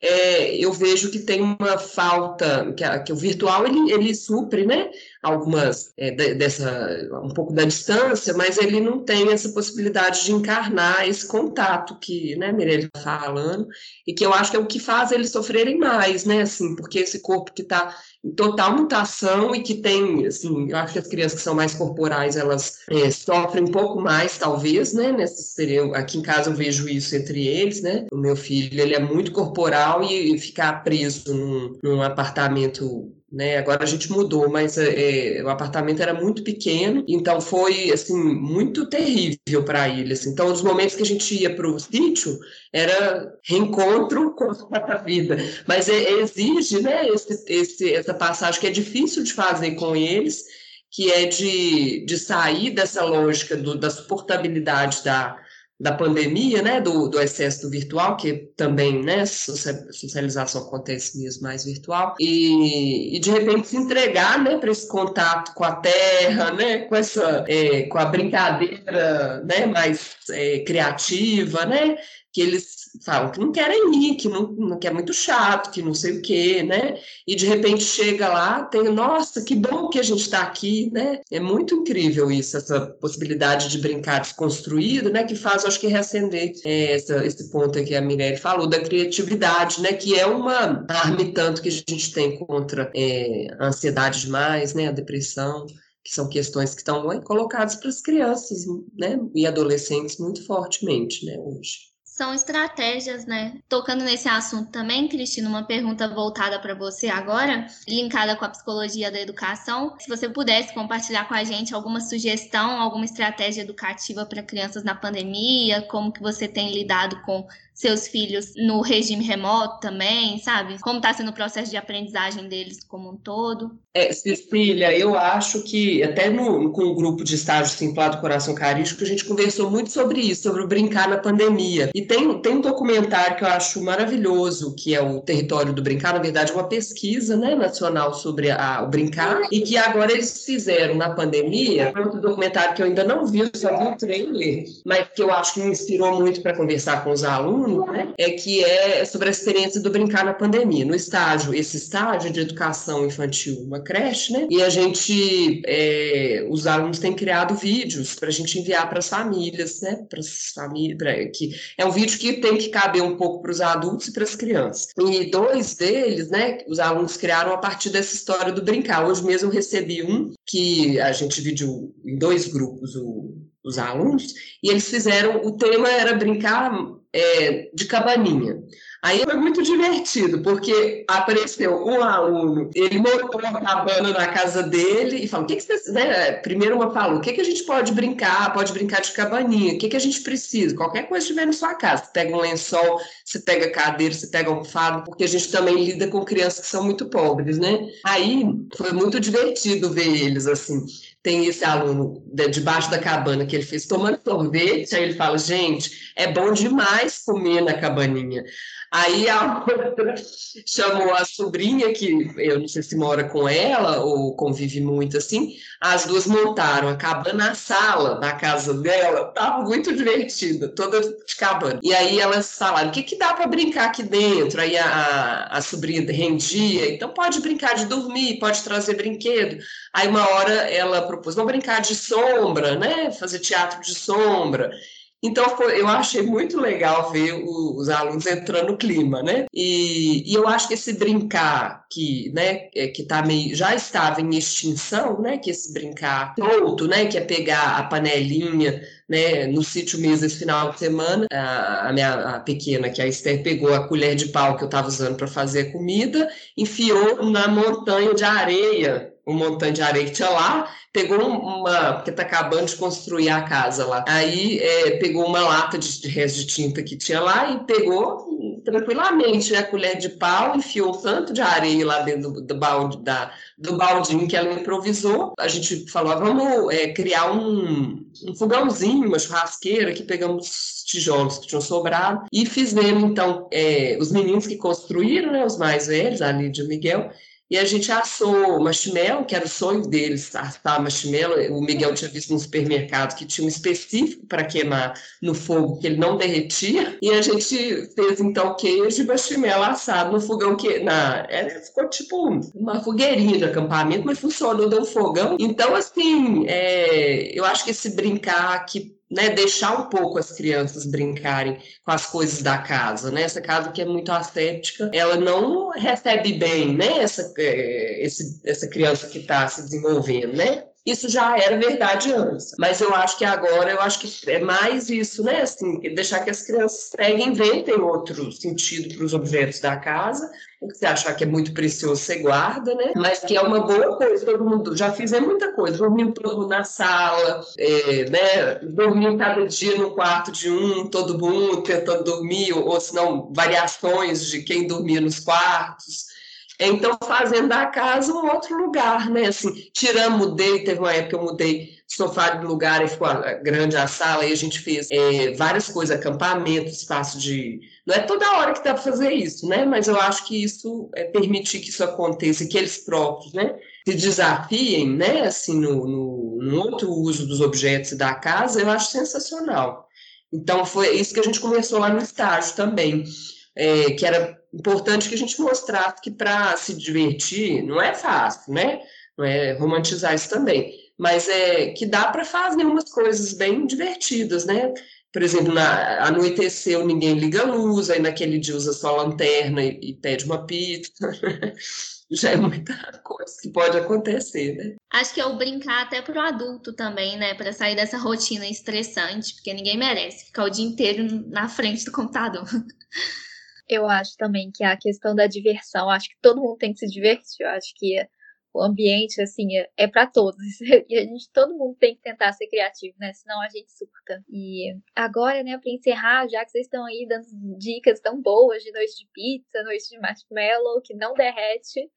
é, eu vejo que tem uma falta, que, a, que o virtual, ele, ele supre, né, algumas é, dessa um pouco da distância, mas ele não tem essa possibilidade de encarnar esse contato que, né, Mirelle está falando, e que eu acho que é o que faz eles sofrerem mais, né, assim, porque esse corpo que está em total mutação e que tem, assim, eu acho que as crianças que são mais corporais, elas é, sofrem um pouco mais, talvez, né, nesse período, aqui em casa eu vejo isso entre eles, né, o meu filho, ele é muito corporal e ficar preso num, num apartamento né? Agora a gente mudou, mas é, é, o apartamento era muito pequeno, então foi assim muito terrível para ele. Assim. Então, os momentos que a gente ia para o sítio era reencontro com a vida, mas é, exige, né? Esse, esse, essa passagem que é difícil de fazer com eles, que é de, de sair dessa lógica do, da suportabilidade da da pandemia, né, do, do excesso do virtual, que também, né, socialização acontece mesmo mais virtual, e, e de repente se entregar, né, para esse contato com a terra, né, com essa, é, com a brincadeira, né, mais é, criativa, né, que eles falam que não querem ir, que, não, que é muito chato, que não sei o quê, né? E de repente chega lá, tem, nossa, que bom que a gente está aqui, né? É muito incrível isso, essa possibilidade de brincar desconstruído, né? Que faz, acho que, reacender é, essa, esse ponto que a Mirelle falou, da criatividade, né? Que é uma arma tanto que a gente tem contra é, a ansiedade demais, né? A depressão que são questões que estão colocadas para as crianças né, e adolescentes muito fortemente né, hoje são estratégias, né? Tocando nesse assunto também, Cristina, uma pergunta voltada para você agora, linkada com a psicologia da educação. Se você pudesse compartilhar com a gente alguma sugestão, alguma estratégia educativa para crianças na pandemia, como que você tem lidado com seus filhos no regime remoto também, sabe? Como está sendo o processo de aprendizagem deles como um todo? É, Cecília, eu acho que até no, com o grupo de estágio Simplado Coração Carístico, a gente conversou muito sobre isso, sobre o brincar na pandemia. E tem, tem um documentário que eu acho maravilhoso, que é o Território do Brincar, na verdade, uma pesquisa né, nacional sobre a, o brincar, e que agora eles fizeram na pandemia, outro documentário que eu ainda não vi, só vi o trailer, mas que eu acho que me inspirou muito para conversar com os alunos né, é que é sobre a experiência do brincar na pandemia. No estágio, esse estágio de educação infantil, uma creche, né? E a gente, é, os alunos têm criado vídeos para a gente enviar para as famílias, né? Para as famílias, que é um vídeo que tem que caber um pouco para os adultos e para as crianças. E dois deles, né? Os alunos criaram a partir dessa história do brincar. Hoje mesmo eu recebi um que a gente dividiu em dois grupos o os alunos, e eles fizeram, o tema era brincar é, de cabaninha. Aí foi muito divertido, porque apareceu um aluno, ele montou uma cabana na casa dele e falou: o que, que você. Né? Primeiro uma falou: o que, que a gente pode brincar? Pode brincar de cabaninha, o que, que a gente precisa? Qualquer coisa que tiver na sua casa. Você pega um lençol, você pega cadeira, você pega almofada, porque a gente também lida com crianças que são muito pobres, né? Aí foi muito divertido ver eles assim tem esse aluno de, debaixo da cabana que ele fez tomando sorvete, aí ele fala, gente, é bom demais comer na cabaninha. Aí a outra chamou a sobrinha, que eu não sei se mora com ela ou convive muito assim, as duas montaram a cabana na sala da casa dela, tava muito divertida, toda de cabana. E aí elas falaram, o que, que dá para brincar aqui dentro? Aí a, a sobrinha rendia, então pode brincar de dormir, pode trazer brinquedo. Aí uma hora ela propôs, vamos brincar de sombra, né? Fazer teatro de sombra. Então, eu achei muito legal ver os alunos entrando no clima, né? E, e, eu acho que esse brincar que, né, é, que tá meio, já estava em extinção, né? Que esse brincar solto, né? Que é pegar a panelinha, né? No sítio mesmo esse final de semana, a, a minha a pequena, que é a Esther, pegou a colher de pau que eu estava usando para fazer a comida, enfiou na montanha de areia um montante de areia que tinha lá, pegou uma, porque tá acabando de construir a casa lá, aí é, pegou uma lata de, de resto de tinta que tinha lá e pegou tranquilamente a colher de pau, enfiou tanto de areia lá dentro do, do balde, da, do baldinho que ela improvisou. A gente falou, ah, vamos é, criar um, um fogãozinho, uma churrasqueira, que pegamos tijolos que tinham sobrado e fizemos, então, é, os meninos que construíram, né, os mais velhos, a Lídia e o Miguel, e a gente assou marshmallow, que era o sonho deles, assar marshmallow. O Miguel tinha visto no supermercado que tinha um específico para queimar no fogo, que ele não derretia. E a gente fez, então, queijo e marshmallow assado no fogão que... Na, era, é, ficou tipo uma fogueirinha de acampamento, mas funcionou, deu um fogão. Então, assim, é, eu acho que esse brincar que né, deixar um pouco as crianças brincarem com as coisas da casa, né? Essa casa que é muito ascética, ela não recebe bem, né? Essa, é, esse, essa criança que está se desenvolvendo, né? Isso já era verdade antes, mas eu acho que agora, eu acho que é mais isso, né? Assim, deixar que as crianças peguem, inventem outro sentido para os objetos da casa, o que você achar que é muito precioso, você guarda, né? Mas que é uma boa coisa, todo mundo já fizemos muita coisa, dormindo todo mundo na sala, é, né? Dormindo cada dia no quarto de um, todo mundo tentando dormir, ou, ou se não, variações de quem dormia nos quartos. Então, fazendo da casa um outro lugar, né? Assim, tirando, mudei, teve uma época que eu mudei sofá de lugar e ficou grande a sala, e a gente fez é, várias coisas, acampamento, espaço de. Não é toda hora que dá para fazer isso, né? Mas eu acho que isso é permitir que isso aconteça, que eles próprios, né? Se desafiem, né? Assim, no, no, no outro uso dos objetos da casa, eu acho sensacional. Então, foi isso que a gente começou lá no estágio também é, que era importante que a gente mostrasse que para se divertir não é fácil, né? Não é romantizar isso também, mas é que dá para fazer umas coisas bem divertidas, né? Por exemplo, na, anoiteceu, ninguém liga a luz, aí naquele dia usa só lanterna e, e pede uma pizza. Já é muita coisa que pode acontecer, né? Acho que é o brincar até pro adulto também, né? Para sair dessa rotina estressante, porque ninguém merece ficar o dia inteiro na frente do computador. Eu acho também que a questão da diversão, acho que todo mundo tem que se divertir. Eu acho que o ambiente, assim, é, é para todos. E a gente, todo mundo tem que tentar ser criativo, né? Senão a gente surta. E agora, né, para encerrar, já que vocês estão aí dando dicas tão boas de noite de pizza, noite de marshmallow, que não derrete,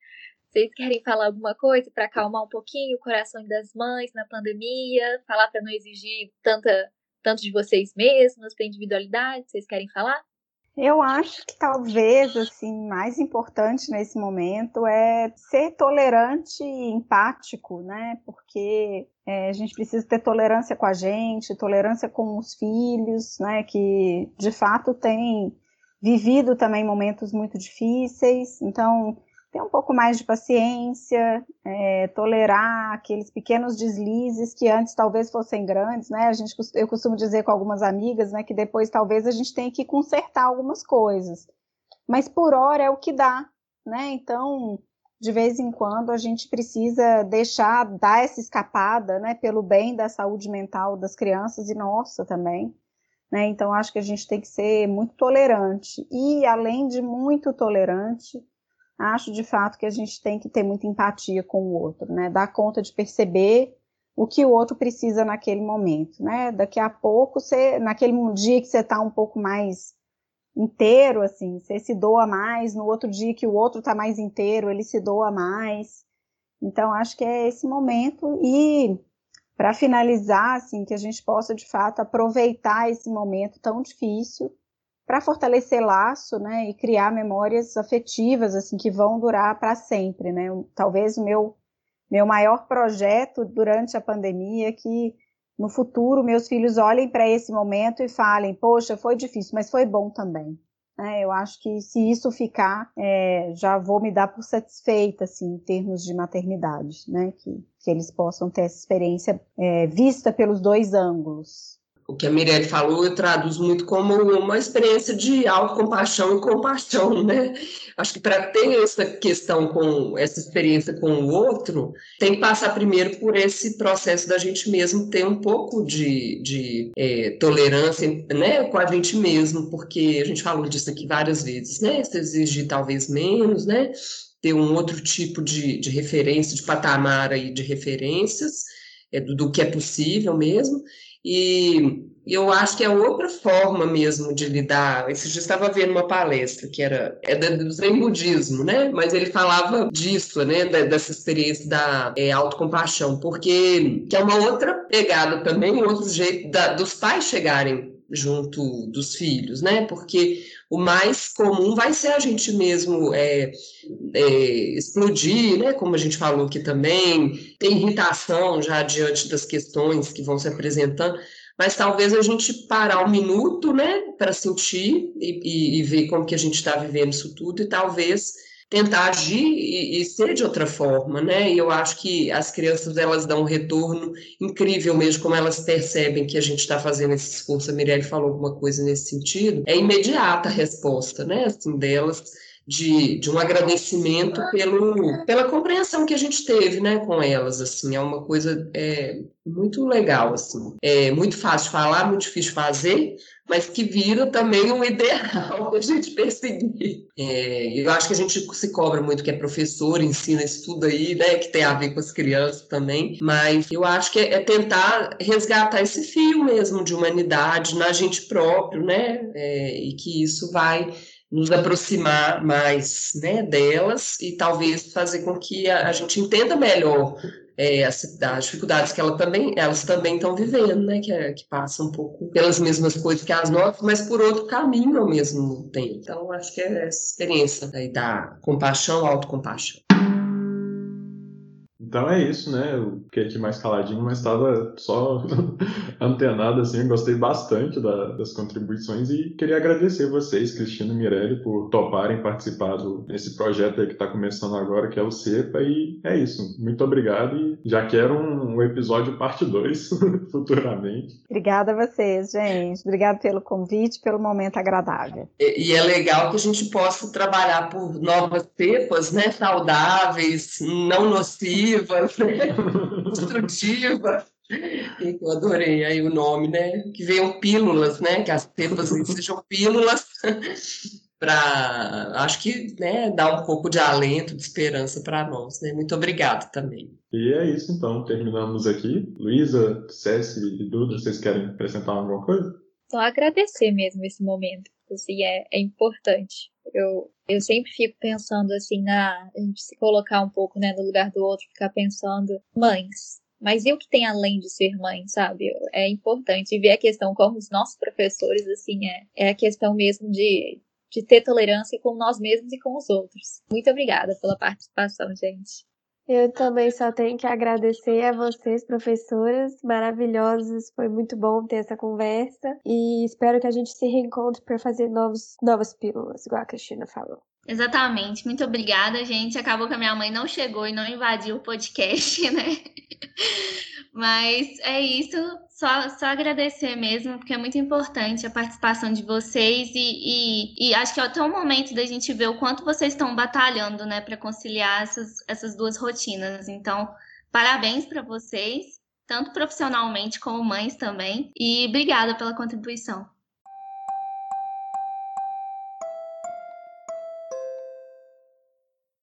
vocês querem falar alguma coisa para acalmar um pouquinho o coração das mães na pandemia? Falar para não exigir tanta, tanto de vocês mesmas, para individualidade? Vocês querem falar? Eu acho que talvez assim mais importante nesse momento é ser tolerante e empático, né? Porque é, a gente precisa ter tolerância com a gente, tolerância com os filhos, né? Que de fato têm vivido também momentos muito difíceis. Então ter um pouco mais de paciência, é, tolerar aqueles pequenos deslizes que antes talvez fossem grandes, né? A gente, eu costumo dizer com algumas amigas, né, que depois talvez a gente tenha que consertar algumas coisas, mas por hora é o que dá, né? Então, de vez em quando a gente precisa deixar dar essa escapada, né, pelo bem da saúde mental das crianças e nossa também. Né? Então, acho que a gente tem que ser muito tolerante. E, além de muito tolerante, acho de fato que a gente tem que ter muita empatia com o outro, né? Dar conta de perceber o que o outro precisa naquele momento, né? Daqui a pouco, você, naquele dia que você está um pouco mais inteiro, assim, você se doa mais, no outro dia que o outro está mais inteiro, ele se doa mais. Então, acho que é esse momento e para finalizar, assim, que a gente possa de fato aproveitar esse momento tão difícil para fortalecer laço, né, e criar memórias afetivas assim que vão durar para sempre, né? Talvez o meu meu maior projeto durante a pandemia é que no futuro meus filhos olhem para esse momento e falem, poxa, foi difícil, mas foi bom também. É, eu acho que se isso ficar, é, já vou me dar por satisfeita, assim, em termos de maternidade, né? Que, que eles possam ter essa experiência é, vista pelos dois ângulos o que a Mirelle falou, eu traduzo muito como uma experiência de autocompaixão e compaixão, né? Acho que para ter essa questão com essa experiência com o outro, tem que passar primeiro por esse processo da gente mesmo ter um pouco de, de é, tolerância, né, com a gente mesmo, porque a gente falou disso aqui várias vezes, né? Se exigir talvez menos, né? Ter um outro tipo de, de referência, de patamar aí de referências, é, do, do que é possível mesmo e eu acho que é outra forma mesmo de lidar. Esse dia estava vendo uma palestra que era é do Zen budismo, né? Mas ele falava disso, né? Dessa experiência da é, autocompaixão, porque que é uma outra pegada também, um outro jeito da, dos pais chegarem junto dos filhos, né? Porque o mais comum vai ser a gente mesmo é, é, explodir, né? Como a gente falou aqui também, tem irritação já diante das questões que vão se apresentando mas talvez a gente parar um minuto, né, para sentir e, e, e, ver como que a gente está vivendo isso tudo e talvez tentar agir e, e, ser de outra forma, né? E eu acho que as crianças elas dão um retorno incrível mesmo, como elas percebem que a gente está fazendo esse esforço. A Mirelle falou alguma coisa nesse sentido. É imediata a resposta, né? Assim, delas de, de um agradecimento pelo, pela compreensão que a gente teve, né, com elas, assim, é uma coisa é, muito legal, assim, é muito fácil falar, muito difícil fazer, mas que vira também um ideal a gente perseguir. É, eu acho que a gente se cobra muito que é professor, ensina isso tudo aí, né, que tem a ver com as crianças também, mas eu acho que é, é tentar resgatar esse fio mesmo de humanidade na gente próprio, né, é, e que isso vai nos aproximar mais né, delas e talvez fazer com que a, a gente entenda melhor é, as, as, dificuldades que ela também, elas também estão vivendo, né, que, é, que passam um pouco pelas mesmas coisas que as nossas, mas por outro caminho ao mesmo tempo. Então, acho que é essa experiência aí da compaixão, autocompaixão. Então é isso, né? Eu fiquei aqui mais caladinho, mas estava só antenado, assim. Gostei bastante da, das contribuições e queria agradecer vocês, Cristina e Mirelli, por toparem participar desse projeto aí que está começando agora, que é o CEPA. E é isso. Muito obrigado e já quero um, um episódio parte 2 futuramente. Obrigada a vocês, gente. Obrigada pelo convite, pelo momento agradável. E, e é legal que a gente possa trabalhar por novas cepas, né? Saudáveis, não nocivas construtiva, destrutiva. Eu adorei aí o nome, né? Que venham pílulas, né? Que as cepas sejam pílulas para, acho que, né, dar um pouco de alento, de esperança para nós, né? Muito obrigado também. E é isso, então. Terminamos aqui. Luísa, Céci e Duda, vocês querem acrescentar alguma coisa? Só agradecer mesmo esse momento. Assim, é, é importante. Eu, eu sempre fico pensando assim, na a gente se colocar um pouco né, no lugar do outro, ficar pensando, mães, mas e o que tem além de ser mãe, sabe? É importante ver a questão como os nossos professores, assim, é, é a questão mesmo de, de ter tolerância com nós mesmos e com os outros. Muito obrigada pela participação, gente. Eu também só tenho que agradecer a vocês, professoras maravilhosas. Foi muito bom ter essa conversa e espero que a gente se reencontre para fazer novos, novas pílulas, igual a Cristina falou. Exatamente. Muito obrigada, gente. Acabou que a minha mãe não chegou e não invadiu o podcast, né? Mas é isso. Só, só agradecer mesmo, porque é muito importante a participação de vocês e, e, e acho que é até o momento da gente ver o quanto vocês estão batalhando, né, para conciliar essas, essas duas rotinas. Então, parabéns para vocês, tanto profissionalmente como mães também, e obrigada pela contribuição.